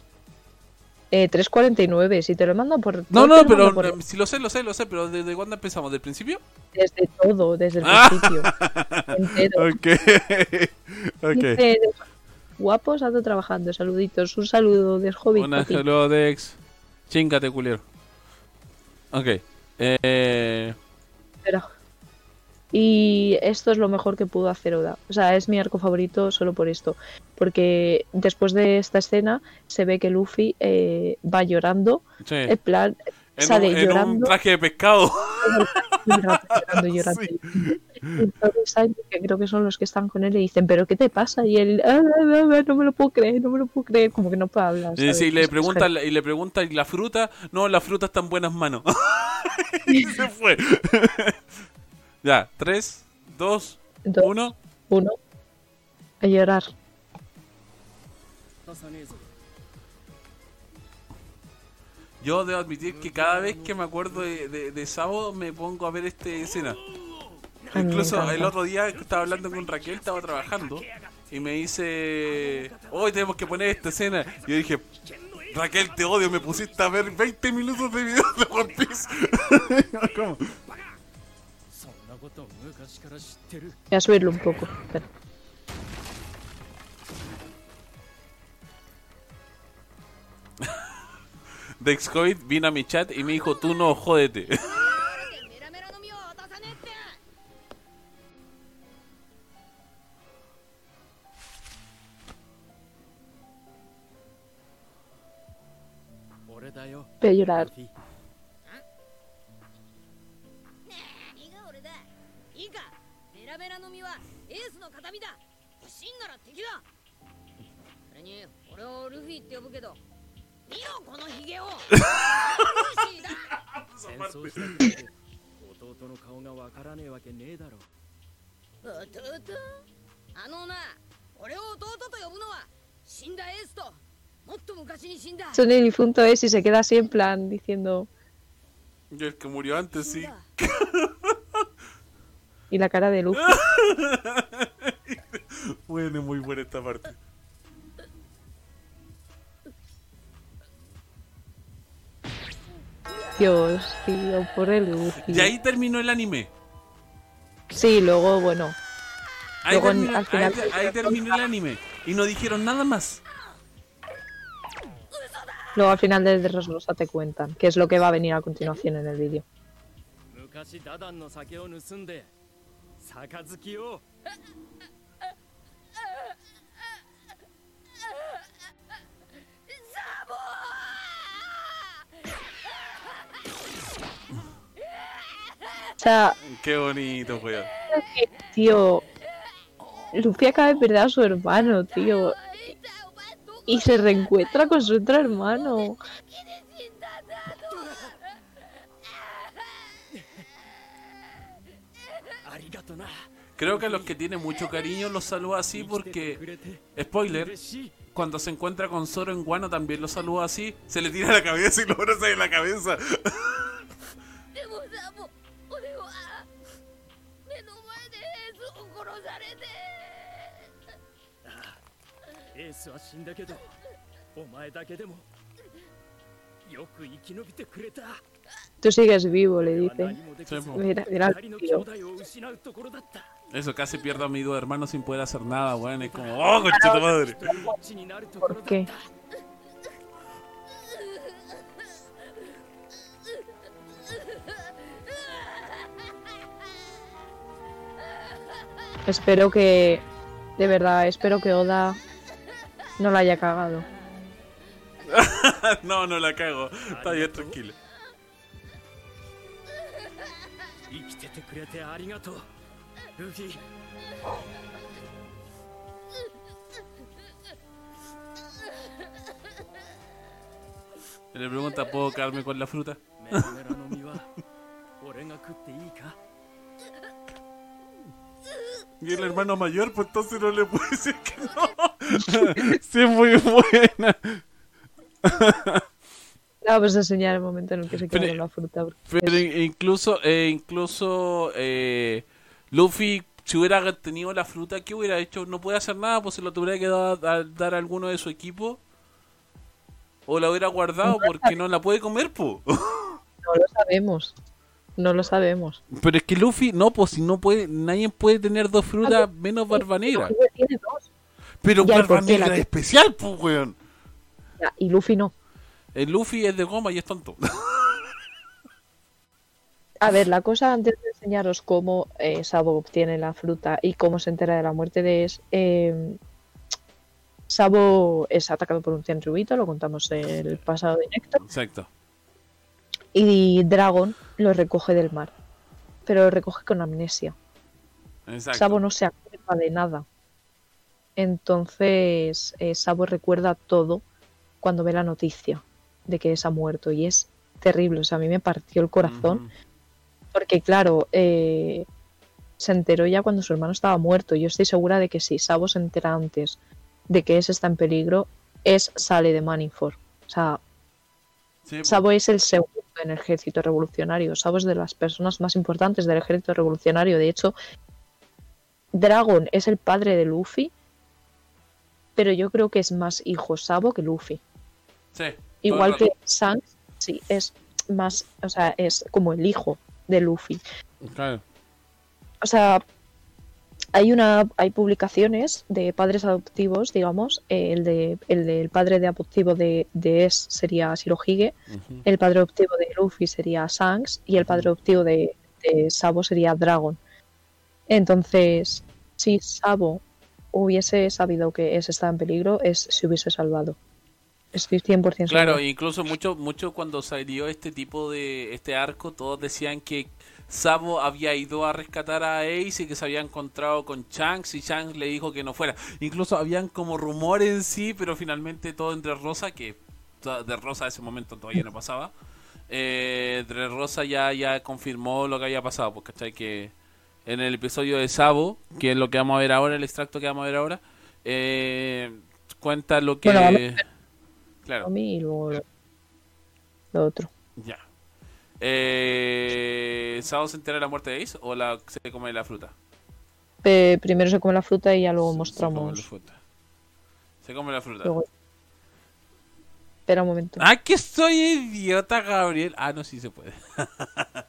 Eh, 3.49, si te lo mando por... No, no, pero por- si lo sé, lo sé, lo sé, pero ¿desde cuándo empezamos? ¿Del principio? Desde todo, desde el Ah. principio. entero. Ok, Dice, Guapos, ando trabajando, saluditos. Un saludo de Hobbit. Papi. hello Dex. Chingate, culero. Ok. Eh, Pero- Y esto es lo mejor que pudo hacer Oda. O sea, es mi arco favorito solo por esto. Porque después de esta escena se ve que Luffy eh, va llorando. sí. En plan, En, sale un, en un llorando, traje de pescado. llorando, llorando, llorando. Sí. Y entonces que creo que son los que están con él, le dicen, ¿pero qué te pasa? Y él, "Ah, ah, ah, no me lo puedo creer, no me lo puedo creer. Como que no puede hablar. Y, ¿sabes? sí, y le pregunta, y le pregunta, ¿y la fruta? No, la fruta está en buenas manos. y se fue. Ya, 3, 2, 1. 1. A llorar. Yo debo admitir que cada vez que me acuerdo de, de, de Sabo me pongo a ver esta escena. Incluso el otro día estaba hablando con Raquel, estaba trabajando, y me dice, hoy tenemos que poner esta escena. Y yo dije, Raquel, te odio, me pusiste a ver 20 minutos de video de One Piece. ¿Cómo? Voy a subirlo un poco. Espera. Dexcoid vino a mi chat y me dijo, tú no, jódete. Voy llorar. Son el difunto ese y se queda así en plan diciendo. Y el que murió antes, sí. Y la cara de Luffy. bueno, muy buena esta parte. Dios, tío, por el Luffy. Y ahí terminó el anime. Sí, luego, bueno. Ahí, Luego, terminó, al final- ahí- ahí terminó el anime. Y no dijeron nada más. Luego al final de Dressrosa te cuentan, que es lo que va a venir a continuación en el vídeo. sea, qué bonito, weón. Tío, Luffy acaba de perder a su hermano, tío. Y se reencuentra con su otro hermano. Creo que a los que tienen mucho cariño los saluda así porque, spoiler, cuando se encuentra con Zoro en Guano también lo saluda así, se le tira la cabeza y lo abraza de la cabeza. エースは死んだけどお前だけでもよく生き延びてくれた Tú sigues vivo, le 俺は dice. 何もできず Sí, Mira, mira, 二人の tío. 兄弟を失うところだった Eso casi pierdo a mi dos hermanos sin poder hacer nada, weón. Es como, oh, conchito madre. 一人ぼっちになるところだっ ¿Por qué? た Espero que. De verdad, espero que Oda no la haya cagado. no, no la cago. Está bien tranquilo. Le pregunta, ¿puedo quedarme con la fruta? Y el hermano mayor, pues entonces no le puede decir que no. sí, es muy buena. Vamos a enseñar el momento en el que se queda Pero- con la fruta. porque Pero in- incluso, eh, incluso eh, Luffy, si hubiera tenido la fruta, ¿qué hubiera hecho? No puede hacer nada, pues se lo tuviera que dar, dar- dar a alguno de su equipo. O la hubiera guardado porque no la puede comer, po. No lo sabemos. No lo sabemos. Pero es que Luffy, no, pues si no puede, nadie puede tener dos frutas menos Barba Negra. Luffy tiene dos. Pero Ya, ¿y Barba por qué la Negra es especial, pues, weón. Ya, Y Luffy no. El Luffy es de goma y es tonto. A ver, la cosa antes de enseñaros cómo eh, Sabo obtiene la fruta y cómo se entera de la muerte de Es. eh, Sabo es atacado por un cianrubito, lo contamos en el pasado directo. Exacto. Y Dragon lo recoge del mar. Pero lo recoge con amnesia. Exacto. Sabo no se acuerda de nada. Entonces, eh, Sabo recuerda todo cuando ve la noticia de que es ha muerto. Y es terrible. O sea, a mí me partió el corazón. Porque, claro, eh, se enteró ya cuando su hermano estaba muerto. Yo estoy segura de que si Sabo se entera antes de que es está en peligro, es sale de Manifor. O sea, Sí, po. Sabo es el segundo en el ejército revolucionario. Sabo es de las personas más importantes del ejército revolucionario. De hecho, Dragon es el padre de Luffy, pero yo creo que es más hijo Sabo que Luffy. Sí. Igual que Shanks, sí, es más, o sea, es como el hijo de Luffy. Claro. O sea, hay una hay publicaciones de padres adoptivos, digamos, eh, el de el del padre de adoptivo de, de Es sería Shirohige, el padre adoptivo de Luffy sería Shanks y el padre adoptivo de, de Sabo sería Dragon. Entonces, si Sabo hubiese sabido que Es estaba en peligro, Es se hubiese salvado. Estoy 100% Claro, incluso mucho, mucho cuando salió este tipo de este arco, todos decían que Sabo había ido a rescatar a Ace y que se había encontrado con Shanks y Shanks le dijo que no fuera. Incluso habían como rumores en sí, pero finalmente todo entre rosa que de Rosa ese momento todavía no pasaba. Eh, Rosa ya, ya confirmó lo que había pasado, porque ¿cachai? Que en el episodio de Sabo, que es lo que vamos a ver ahora, el extracto que vamos a ver ahora, eh, cuenta lo que... Bueno, Claro. A mí y luego lo, lo otro. Ya. Eh, ¿Sabo se entera de la muerte de Ace o la, se come la fruta? Eh, primero se come la fruta y ya luego Se come la mostramos. fruta. Se come la fruta. luego- Espera un momento. Ah, que soy idiota, Gabriel. Ah, no, sí se puede.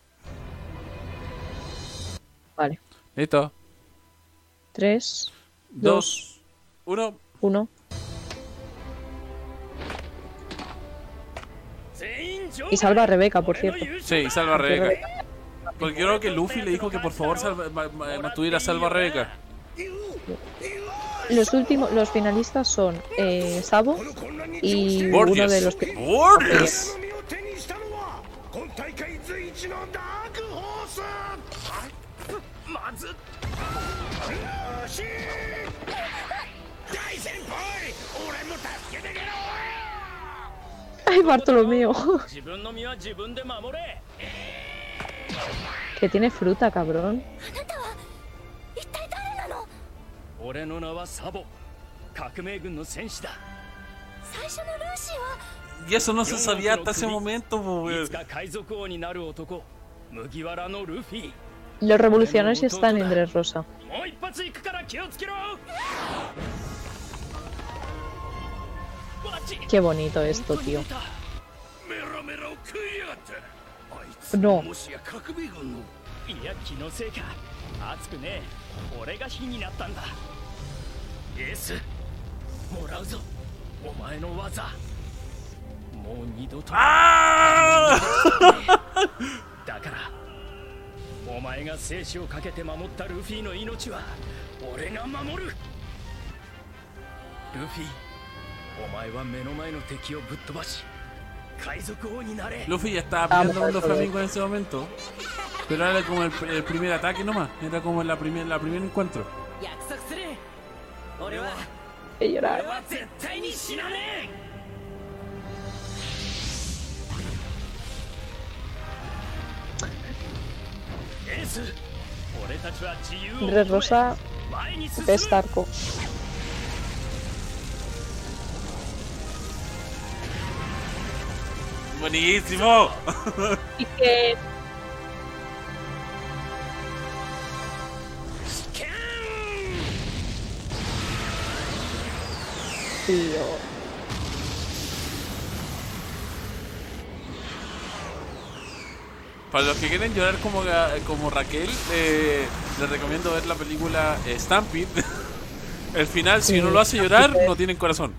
Vale. Listo. 3, Dos. Uno. 1. Y salva a Rebeca, por cierto. Sí, salva a Rebeca. Porque yo creo que Luffy le dijo que por favor salva, ma- ma- mantuviera salva a Rebeca. Los últimos, los finalistas son eh, Sabo y uno de los que Gorgeous. Bartolomeo. que tiene fruta, cabrón. Y eso no se sabía hasta ese momento. Los revolucionarios están en Dres Rosa. Qué bonito esto, tío. メラメラを食いやがって。あいつ No. もしや革命軍の。いや気のせいか。熱くねえ。俺が火になったんだ。エースもらうぞ。お前の技。もう二度と。¡Ah! だからお前が生死をかけて守ったルフィの命は俺が守る。ルフィお前は目の前の敵をぶっ飛ばし Luffy ya estaba peleando con los flamingos en ese momento. Pero era como el, primer ataque nomás. Era como la primer, la primer encuentro. Red Rosa, Pestarco. Buenísimo. Y que... Tío. Para los que quieren llorar como, como Raquel, eh, les recomiendo ver la película eh, Stampede. El final, si no lo hace llorar, no tienen corazón.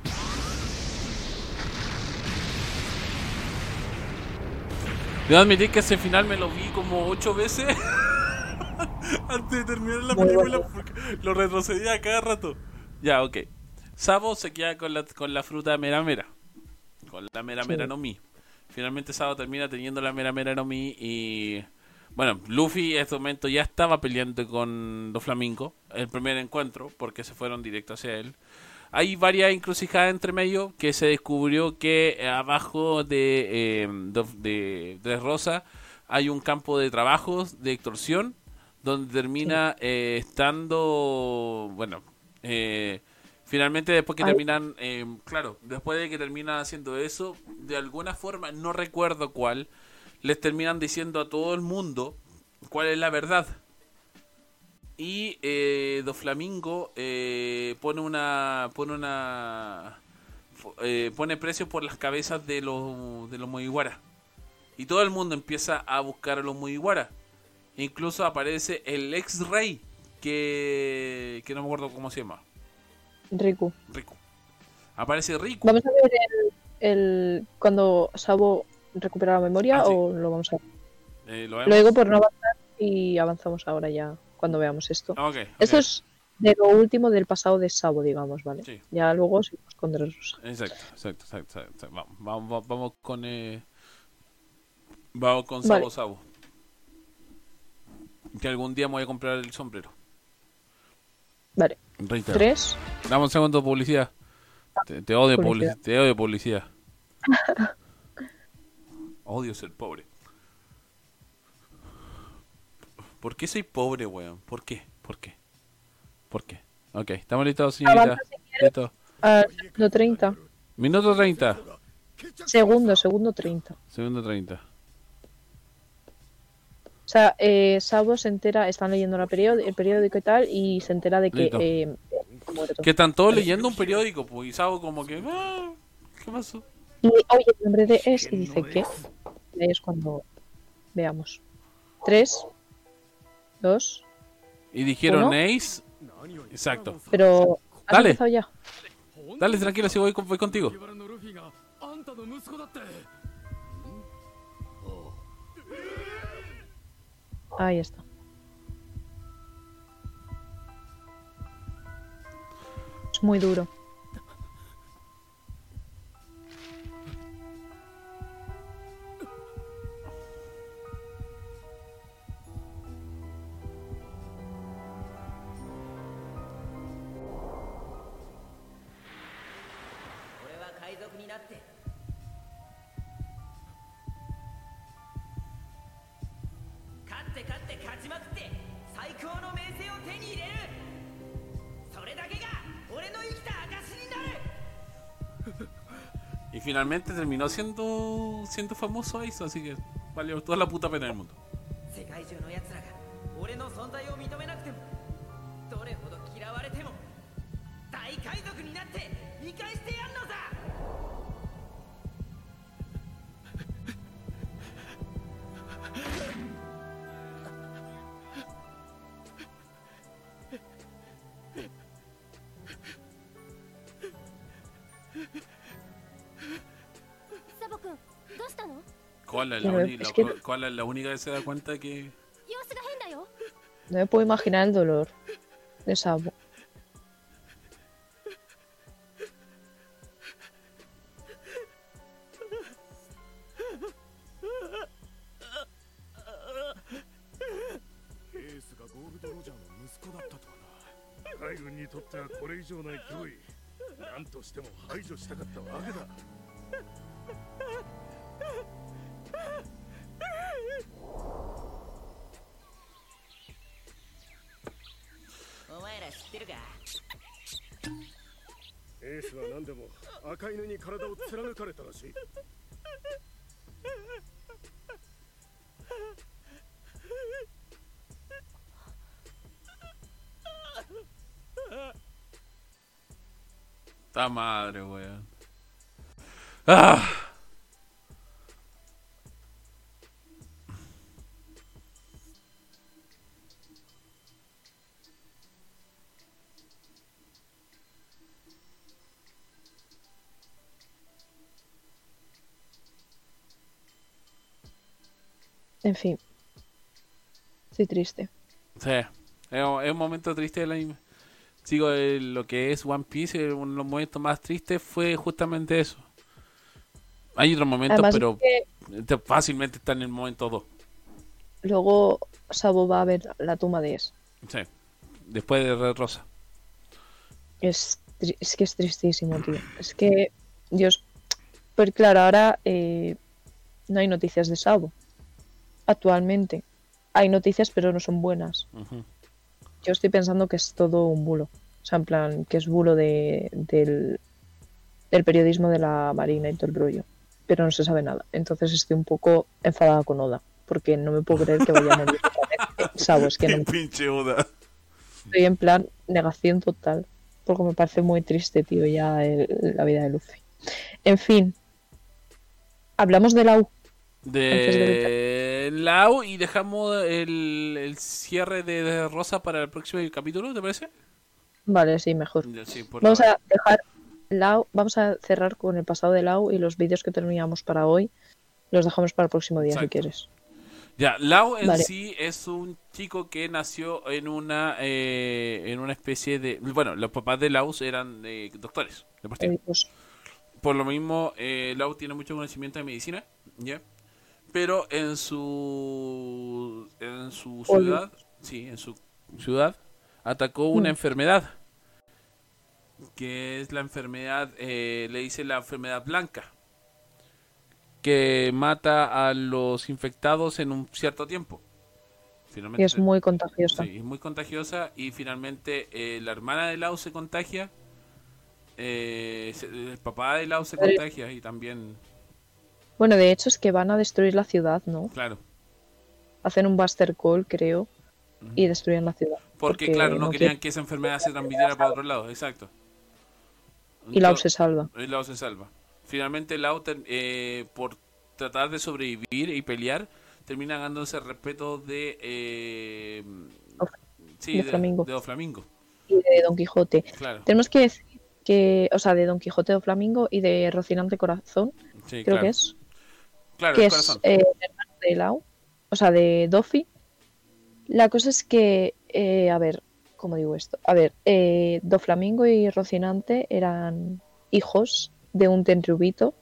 Debo admitir que ese final me lo vi como ocho veces antes de terminar la película bueno. porque lo retrocedía cada rato. Ya, ok. Sabo se queda con la, con la fruta mera mera. Con la mera Sí. mera no mi. Finalmente Sabo termina teniendo la mera mera no mi y... Bueno, Luffy en este momento ya estaba peleando con los flamingos, el primer encuentro, porque se fueron directo hacia él. Hay varias encrucijadas entre medio que se descubrió que abajo de, eh, de, Rosa hay un campo de trabajos de extorsión donde termina eh, estando, bueno, eh, finalmente después que Ay. terminan, eh, claro, después de que terminan haciendo eso, de alguna forma, no recuerdo cuál, les terminan diciendo a todo el mundo cuál es la verdad. Y eh, Do Flamingo eh, pone una pone una eh, pone precios por las cabezas de los de los Mugiwara. Y todo el mundo empieza a buscar a los Mugiwara. Incluso aparece el ex rey que que no me acuerdo cómo se llama, Riku. Riku. Aparece Riku. ¿Vamos a ver el, el- cuando Sabo recupera la memoria Ah, sí. o lo vamos a ver? Eh, lo Lo digo por no avanzar y avanzamos ahora ya cuando veamos esto. Esto es de lo último del pasado de Sabo, digamos, ¿vale? Sí. Ya luego seguimos con Dressrosa. Exacto, exacto, exacto, exacto. Vamos, vamos, vamos con eh, vamos con Vale. Sabo Sabo. Que algún día me voy a comprar el sombrero. Vale. Reitero. Tres. Dame un segundo publicidad. Te, te odio Publicidad. publicidad. Te odio publicidad. Odio ser pobre. ¿Por qué soy pobre, weón? ¿Por qué? ¿Por qué? ¿Por qué? Ok, estamos listos, señorita. Si quieres. Listo. Ah, segundo 30. Minuto 30. Segundo, segundo 30. Segundo 30. O sea, eh, Sabo se entera, están leyendo la periód- el periódico y tal, y se entera de que Listo. eh, muerto. Que están todos leyendo un periódico, pues, y Sabo como que... "Ah, ¿Qué pasó? Y oye el nombre de es y dice que es cuando veamos. 3, dos. Y dijeron uno. Ace. Exacto. Pero. Dale. Ya? Dale, tranquilo, si voy, voy contigo. Ahí está. Es muy duro. なって。勝って勝って勝ちまくって最高の名声を手に入れる。それだけが俺の生きた証になる。Y finalmente terminó siendo siendo famoso Ace, así que valió toda la puta pena del mundo. 世界中の奴らが俺の存在を認めなくてもどれほど嫌われても大海賊になって見返してやん es que... ¿Cuál es la única que se da cuenta que.? No me puedo imaginar el dolor de Sabo. Ta madre, weón. ¡Ah! En fin. Estoy triste. Sí, es un momento triste del anime. Sigo eh, lo que es One Piece, eh, uno de los momentos más tristes fue justamente eso. Hay otros momentos, Además, pero que fácilmente está en el momento 2. luego Sabo va a ver la tumba de Es. Sí. Después de Red Rosa. Es, es que es tristísimo, tío. Es que, Dios. Pues claro, ahora eh, no hay noticias de Sabo. Actualmente. Hay noticias, pero no son buenas. Yo estoy pensando que es todo un bulo. O sea, en plan, que es bulo de, del, del periodismo de la Marina y todo el rollo. Pero no se sabe nada. Entonces estoy un poco enfadada con Oda. Porque no me puedo creer que vaya a morir. Eh, Sabo, es que no Pinche Oda. estoy en plan negación total. Porque me parece muy triste, tío, ya el- la vida de Luffy. En fin. Hablamos de Lau. Antes De Lau y dejamos el, el cierre de, de Rosa para el próximo capítulo, ¿te parece? Vale, sí, mejor. Sí, Vamos a dejar Lau, vamos a cerrar con el pasado de Lau y los vídeos que terminamos para hoy los dejamos para el próximo día si quieres. Ya, Lau en Vale. sí es un chico que nació en una eh, en una especie de... Bueno, los papás de Lau eran eh, doctores. Eh, pues, Por lo mismo, eh, Lau tiene mucho conocimiento de medicina, ¿ya? Pero en su en su ciudad, sí, en su ciudad atacó una Mm. enfermedad que es la enfermedad, eh, le dice la enfermedad blanca. que mata a los infectados en un cierto tiempo. Finalmente, Y es muy contagiosa. Sí, es muy contagiosa y finalmente eh, la hermana de Lau se contagia, eh, el papá de Lau se contagia y también, Bueno, de hecho es que van a destruir la ciudad, ¿no? claro, Hacen un Buster Call, creo, y destruyen la ciudad. porque, claro, no, querían que esa enfermedad se transmitiera para otro lado, exacto. Y Lau Ento- se salva. y Lau se salva. Finalmente Lau, ter- eh, por tratar de sobrevivir y pelear, termina ganándose el respeto de... Eh, sí, de Flamingo. de Doflamingo, Y de Don Quijote. claro. Tenemos que decir que, o sea, de Don Quijote de Flamingo y de Rocinante Corazón, Sí, creo claro. que es, Claro, que el es eh, hermano de Lau, o sea, de Doffy. La cosa es que, eh, a ver, ¿cómo digo esto? A ver, eh, Doflamingo y Rocinante eran hijos de un tenrubito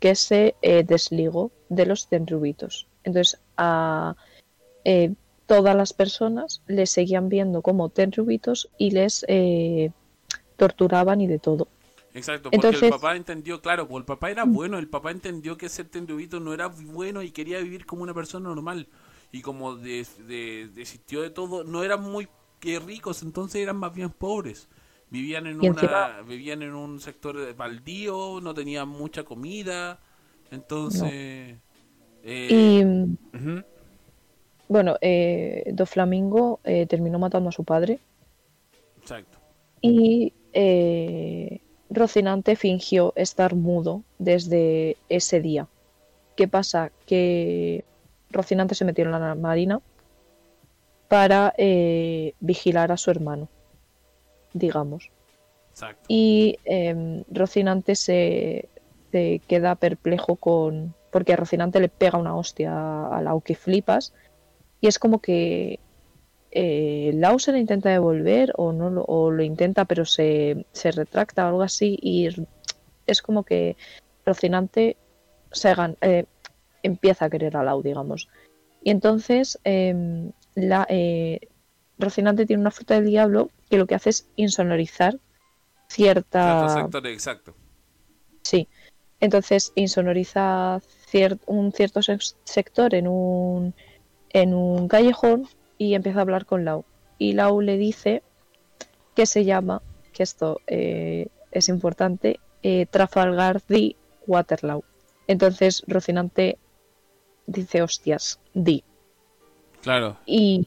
que se eh, desligó de los tenrubitos. Entonces, a eh, todas las personas les seguían viendo como tenrubitos y les eh, torturaban y de todo. Exacto, porque Entonces- el papá entendió, claro, pues el papá era bueno, el papá entendió que ser tendubito no era bueno y quería vivir como una persona normal. Y como des- de- desistió de todo, no eran muy que ricos, entonces eran más bien pobres. Vivían en una vivían en un sector baldío, no tenían mucha comida. Entonces eh, Y mm, bueno, eh, Doflamingo eh, terminó matando a su padre exacto. y eh, Rocinante fingió estar mudo desde ese día. ¿Qué pasa? Que Rocinante se metió en la marina para eh, vigilar a su hermano, digamos. Exacto. Y em, Rocinante se, se queda perplejo con. Porque a Rocinante le pega una hostia a Lau que flipas. Y es como que eh, Lau se le intenta devolver o no lo, o lo intenta, pero se, se retracta o algo así. Y es como que Rocinante se gan- eh, empieza a querer a Lau, digamos. Y entonces em, la, eh, Rocinante tiene una fruta del diablo que lo que hace es insonorizar cierta... Sector, exacto. Sí. Entonces insonoriza cier- un cierto sector en un, en un callejón y empieza a hablar con Lau. Y Lau le dice que se llama, que esto eh, es importante, eh, Trafalgar D. Waterloo. Entonces Rocinante dice, hostias, di. Claro. Y,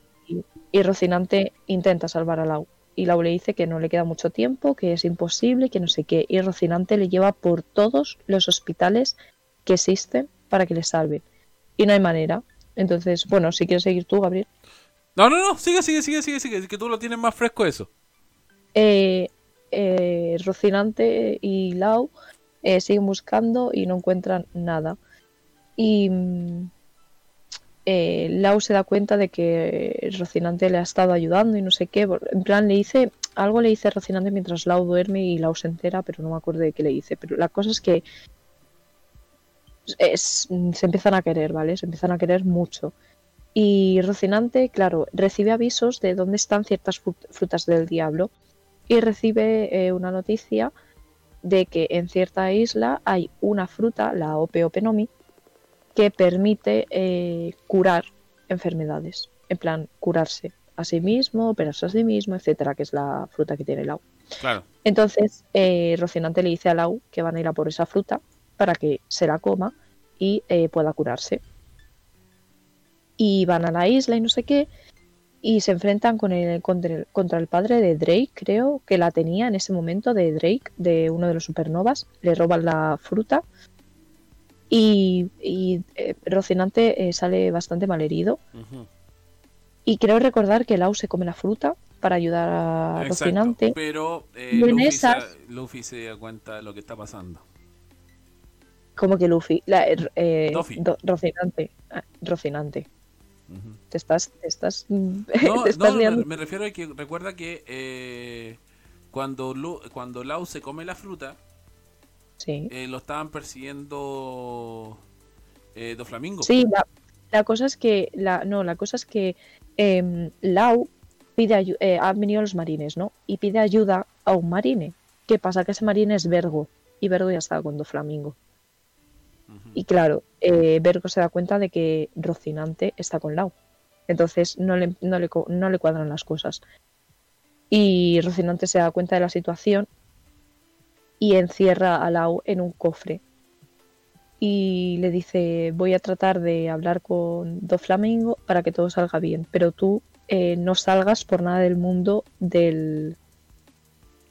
y Rocinante intenta salvar a Lau. Y Lau le dice que no le queda mucho tiempo, que es imposible, que no sé qué. Y Rocinante le lleva por todos los hospitales que existen para que le salven. Y no hay manera. Entonces, bueno, si quieres seguir tú, Gabriel. No, no, no, sigue, sigue, sigue, sigue, sigue, que tú lo tienes más fresco eso. Eh, eh, Rocinante y Lau eh, siguen buscando y no encuentran nada. Y mm, eh, Lau se da cuenta de que Rocinante le ha estado ayudando y no sé qué. En plan, le dice, algo le dice Rocinante mientras Lau duerme y Lau se entera, pero no me acuerdo de qué le dice. Pero la cosa es que es- se empiezan a querer, ¿vale? Se empiezan a querer mucho. Y Rocinante, claro, recibe avisos de dónde están ciertas fru- frutas del diablo y recibe eh, una noticia de que en cierta isla hay una fruta, la Ope Openomi, que permite eh, curar enfermedades. En plan, curarse a sí mismo, operarse a sí mismo, etcétera, que es la fruta que tiene Lau. Claro. Entonces, eh, Rocinante le dice a Lau que van a ir a por esa fruta para que se la coma y eh, pueda curarse. Y van a la isla y no sé qué, y se enfrentan con el, contra, el, contra el padre de Drake, creo que la tenía en ese momento, de Drake, de uno de los supernovas. Le roban la fruta y, y, eh, Rocinante eh, sale bastante malherido. Ujú. Y creo recordar que Lau se come la fruta para ayudar a Exacto, Rocinante. Pero eh, en Luffy, esas- se, Luffy se da cuenta de lo que está pasando. Como que Luffy, la, eh, Rocinante, ah, Rocinante. Te estás, te estás, No, te estás no, liando. me, refiero a que recuerda que eh, cuando, Lu- cuando Lau se come la fruta, Sí, eh, lo estaban persiguiendo eh, Doflamingo. sí. La, la cosa es que, la, no, la cosa es que em, Lau pide eh, han venido los marines, ¿no? Y pide ayuda a un marine. ¿Qué pasa? Que ese marine es Vergo y Vergo ya estaba con Y claro, eh, Vergo se da cuenta de que Rocinante está con Lau. Entonces no le, no, le, no le cuadran las cosas. Y Rocinante se da cuenta de la situación y encierra a Lau en un cofre. Y le dice, voy a tratar de hablar con Do Flamingo para que todo salga bien, pero tú eh, no salgas por nada del mundo del,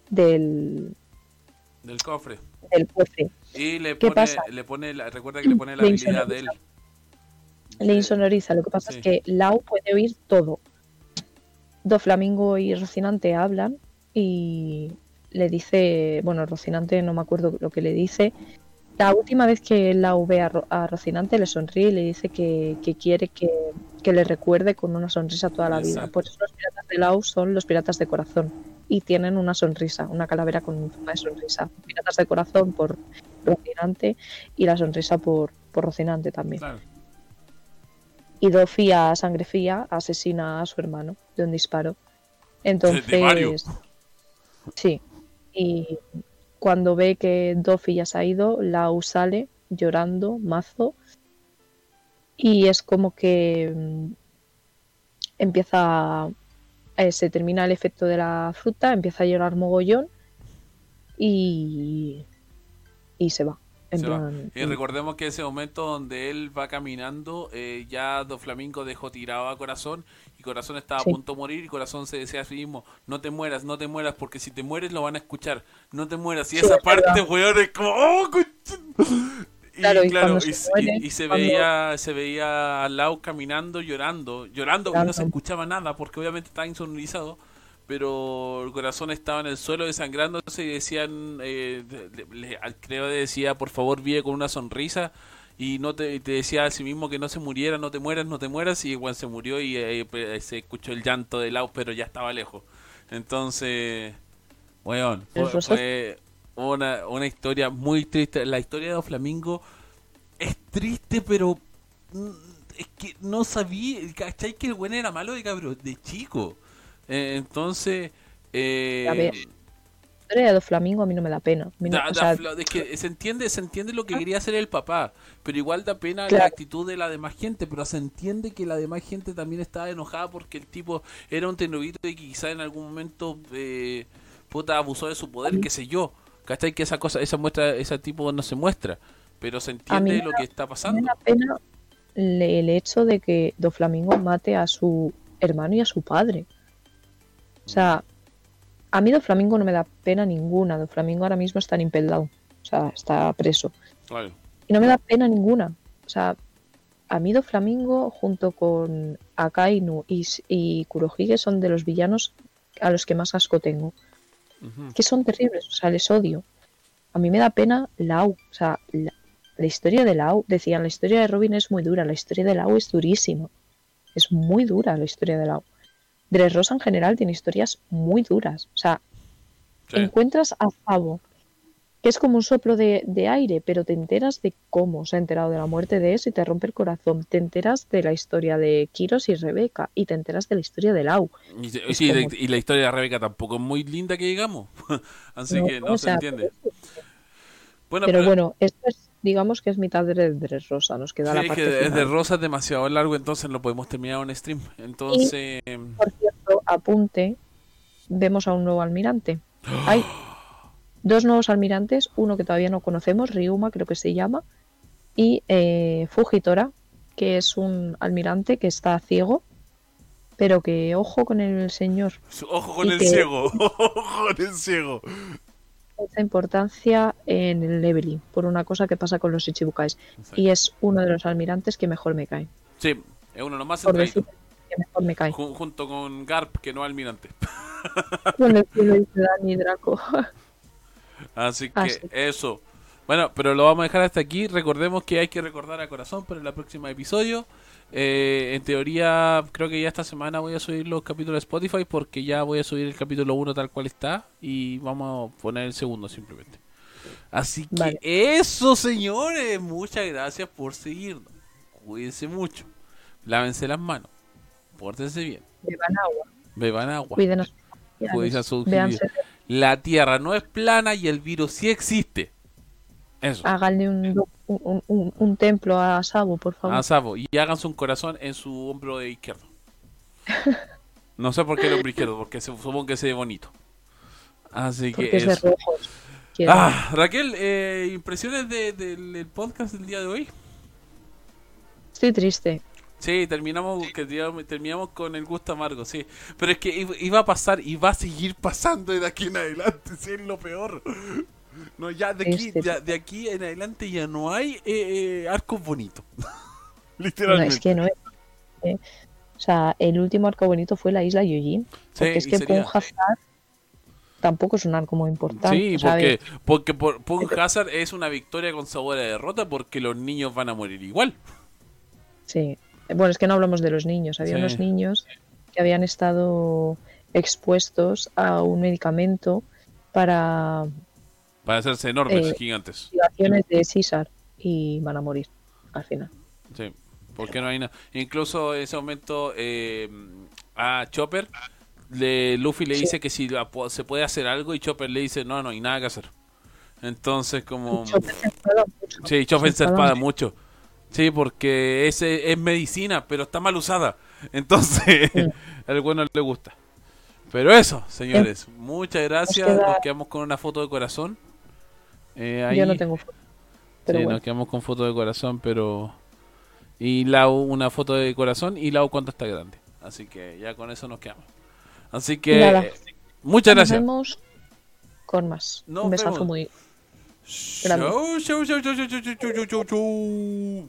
del, Del cofre. del cofre. Y le ¿Qué pone, pasa? le pone la- recuerda que le pone la Le habilidad de él. le insonoriza. Lo que pasa Sí. es que Lau puede oír todo. Do Flamingo y Rocinante hablan y le dice, bueno, Rocinante no me acuerdo lo que le dice. La última vez que Lau ve a, Ro- a Rocinante le sonríe y le dice que, que quiere que, que le recuerde con una sonrisa toda la vida. Por eso los piratas de Lau son los piratas de corazón y tienen una sonrisa, una calavera con forma de sonrisa. Piratas de corazón por Rocinante y la sonrisa por, por Rocinante también. Claro. Y Doffy a sangre fría asesina a su hermano de un disparo. De Mario. Entonces, sí. Y cuando ve que Doffy ya se ha ido, Lau sale llorando, mazo. Y es como que mm, empieza. eh, se termina el efecto de la fruta, empieza a llorar mogollón. Y. Y se va. En Se va. plan, Y recordemos que ese momento donde él va caminando, eh, ya Do Flamingo dejó tirado a Corazón y Corazón estaba Sí. a punto de morir y Corazón se decía a sí mismo, no te mueras, no te mueras, porque si te mueres lo van a escuchar, no te mueras. Y Sí, esa es parte, weón, es como, ¡oh! Y Claro, y claro, y, se muere, y- y se cuando- veía se veía a Lau caminando, llorando, llorando, porque no se escuchaba nada, porque obviamente estaba insonorizado, pero el corazón estaba en el suelo desangrándose y decían, eh, le- le- al- creo que decía, por favor vive con una sonrisa y no te, decía a sí mismo que no se muriera, no te mueras, no te mueras y igual se murió y eh, pe- se escuchó el llanto de Lau, pero ya estaba lejos. Entonces, weón, fue, una, una historia muy triste. La historia de Flamingo es triste, pero mm, es que no sabía, ¿cachai? Que el buen era malo de cabrón, de chico. Eh, entonces, eh, A ver, La historia de Do Flamingo a mí no me da pena. A mí no- da- o da sea, fla- es que se entiende, se entiende lo que quería hacer el papá, pero igual da pena la actitud de la demás gente, pero se entiende que la demás gente también estaba enojada porque el tipo era un tenovito y quizá en algún momento eh, puta abusó de su poder, qué sé yo. ¿Cachai? Que esa cosa, esa muestra, ese tipo no se muestra, pero se entiende me lo que está me pasando. da pena el hecho de que Do Flamingo mate a su hermano y a su padre. O sea, a mí Do Flamingo no me da pena ninguna. Do Flamingo ahora mismo está en Impel Down. O sea, está preso. Y no me da pena ninguna. O sea, a mí Do Flamingo junto con Akainu y, Kurohige son de los villanos a los que más asco tengo. Que son terribles, o sea, les odio. A mí me da pena Lau, o sea, la, la historia de Lau, decían, la historia de Robin es muy dura, la historia de Lau es durísima. Es muy dura la historia de Lau. Dressrosa en general tiene historias muy duras. O sea, Sí. encuentras a Favo, que es como un soplo de, de aire, pero te enteras de cómo se ha enterado de la muerte de ese y te rompe el corazón. Te enteras de la historia de Kiros y Rebeca y te enteras de la historia de Lau. Y, sí, como- y la historia de Rebeca tampoco es muy linda que digamos. Así No, que no o se entiende. Bueno, Pero bueno, esto es, digamos que es mitad de Dressrosa, nos queda Sí, la parte que es de final. Rosa es demasiado largo, entonces lo podemos terminar en stream. Entonces, Por cierto, apunte, vemos a un nuevo almirante. Hay dos nuevos almirantes, uno que todavía no conocemos, Ryuma creo que se llama, y eh, Fujitora, que es un almirante que está ciego, pero que ojo con el señor. ojo con y el que- ciego, ojo con el ciego. Mucha importancia en el leveling, por una cosa que pasa con los Ichibukais. Y es uno de los almirantes que mejor me cae. Sí, es uno nomás Por centradito. decir que mejor me cae. Jun- junto con Garp, que no almirante. Con el que lo dice Dani Draco. Así que Así. eso. Bueno, pero lo vamos a dejar hasta aquí. Recordemos que hay que recordar a corazón para el próximo episodio. Eh, en teoría, creo que ya esta semana voy a subir los capítulos de Spotify porque ya voy a subir el capítulo 1 tal cual está y vamos a poner el segundo simplemente. Así que Vale. eso, señores. Muchas gracias por seguirnos. Cuídense mucho. Lávense las manos. Pórtense bien. Beban agua. Beban agua. A Véanse La Tierra no es plana y el virus sí existe. Eso. Háganle un, un, un- un templo a Sabo, por favor. a Sabo y háganse un corazón en su hombro izquierdo. No sé por qué el hombro izquierdo, porque se- supongo que se ve bonito. Así que porque es de eso. Ah, Raquel, eh, impresiones de- del del podcast del día de hoy. Estoy triste. Sí, terminamos, que digamos, terminamos con el gusto amargo, sí. Pero es que iba- iba a pasar y va a seguir pasando de aquí en adelante, sí, es lo peor. No, ya de aquí, Este- ya, de aquí en adelante ya no hay eh, eh, arcos bonitos. No, Literalmente. es que no es. eh, O sea, el último arco bonito fue la isla. Porque Sí, es que sería- Hazard tampoco es un arco muy importante. Sí, ¿sabes? porque, porque por, Punk Hazard es una victoria con sabor a derrota porque los niños van a morir igual. Sí. Bueno, es que no hablamos de los niños. Había Sí. unos niños que habían estado expuestos a un medicamento para Para hacerse enormes, Eh, gigantes. de César y van a morir al final. Sí, porque no hay nada. Incluso en ese momento eh, a Chopper, le, Luffy le Sí. dice que si la se puede hacer algo y Chopper le dice no, no hay nada que hacer. Entonces como... Chopper se enfada mucho. Sí, Chopper se espada mucho. Sí, porque ese es medicina, pero está mal usada. Entonces, Mm. al bueno le gusta. Pero eso, señores, muchas gracias. queda- Nos quedamos con una foto de corazón. Eh. Yo no tengo foto. Sí, bueno. nos quedamos con foto de corazón, pero. Y Lau, una foto de corazón y Lau, cuánto está grande. Así que ya con eso nos quedamos. Así que. Nada. Eh, muchas gracias. Nos vemos con más. Un besazo vemos. muy. Grande. Chau, chau, chau,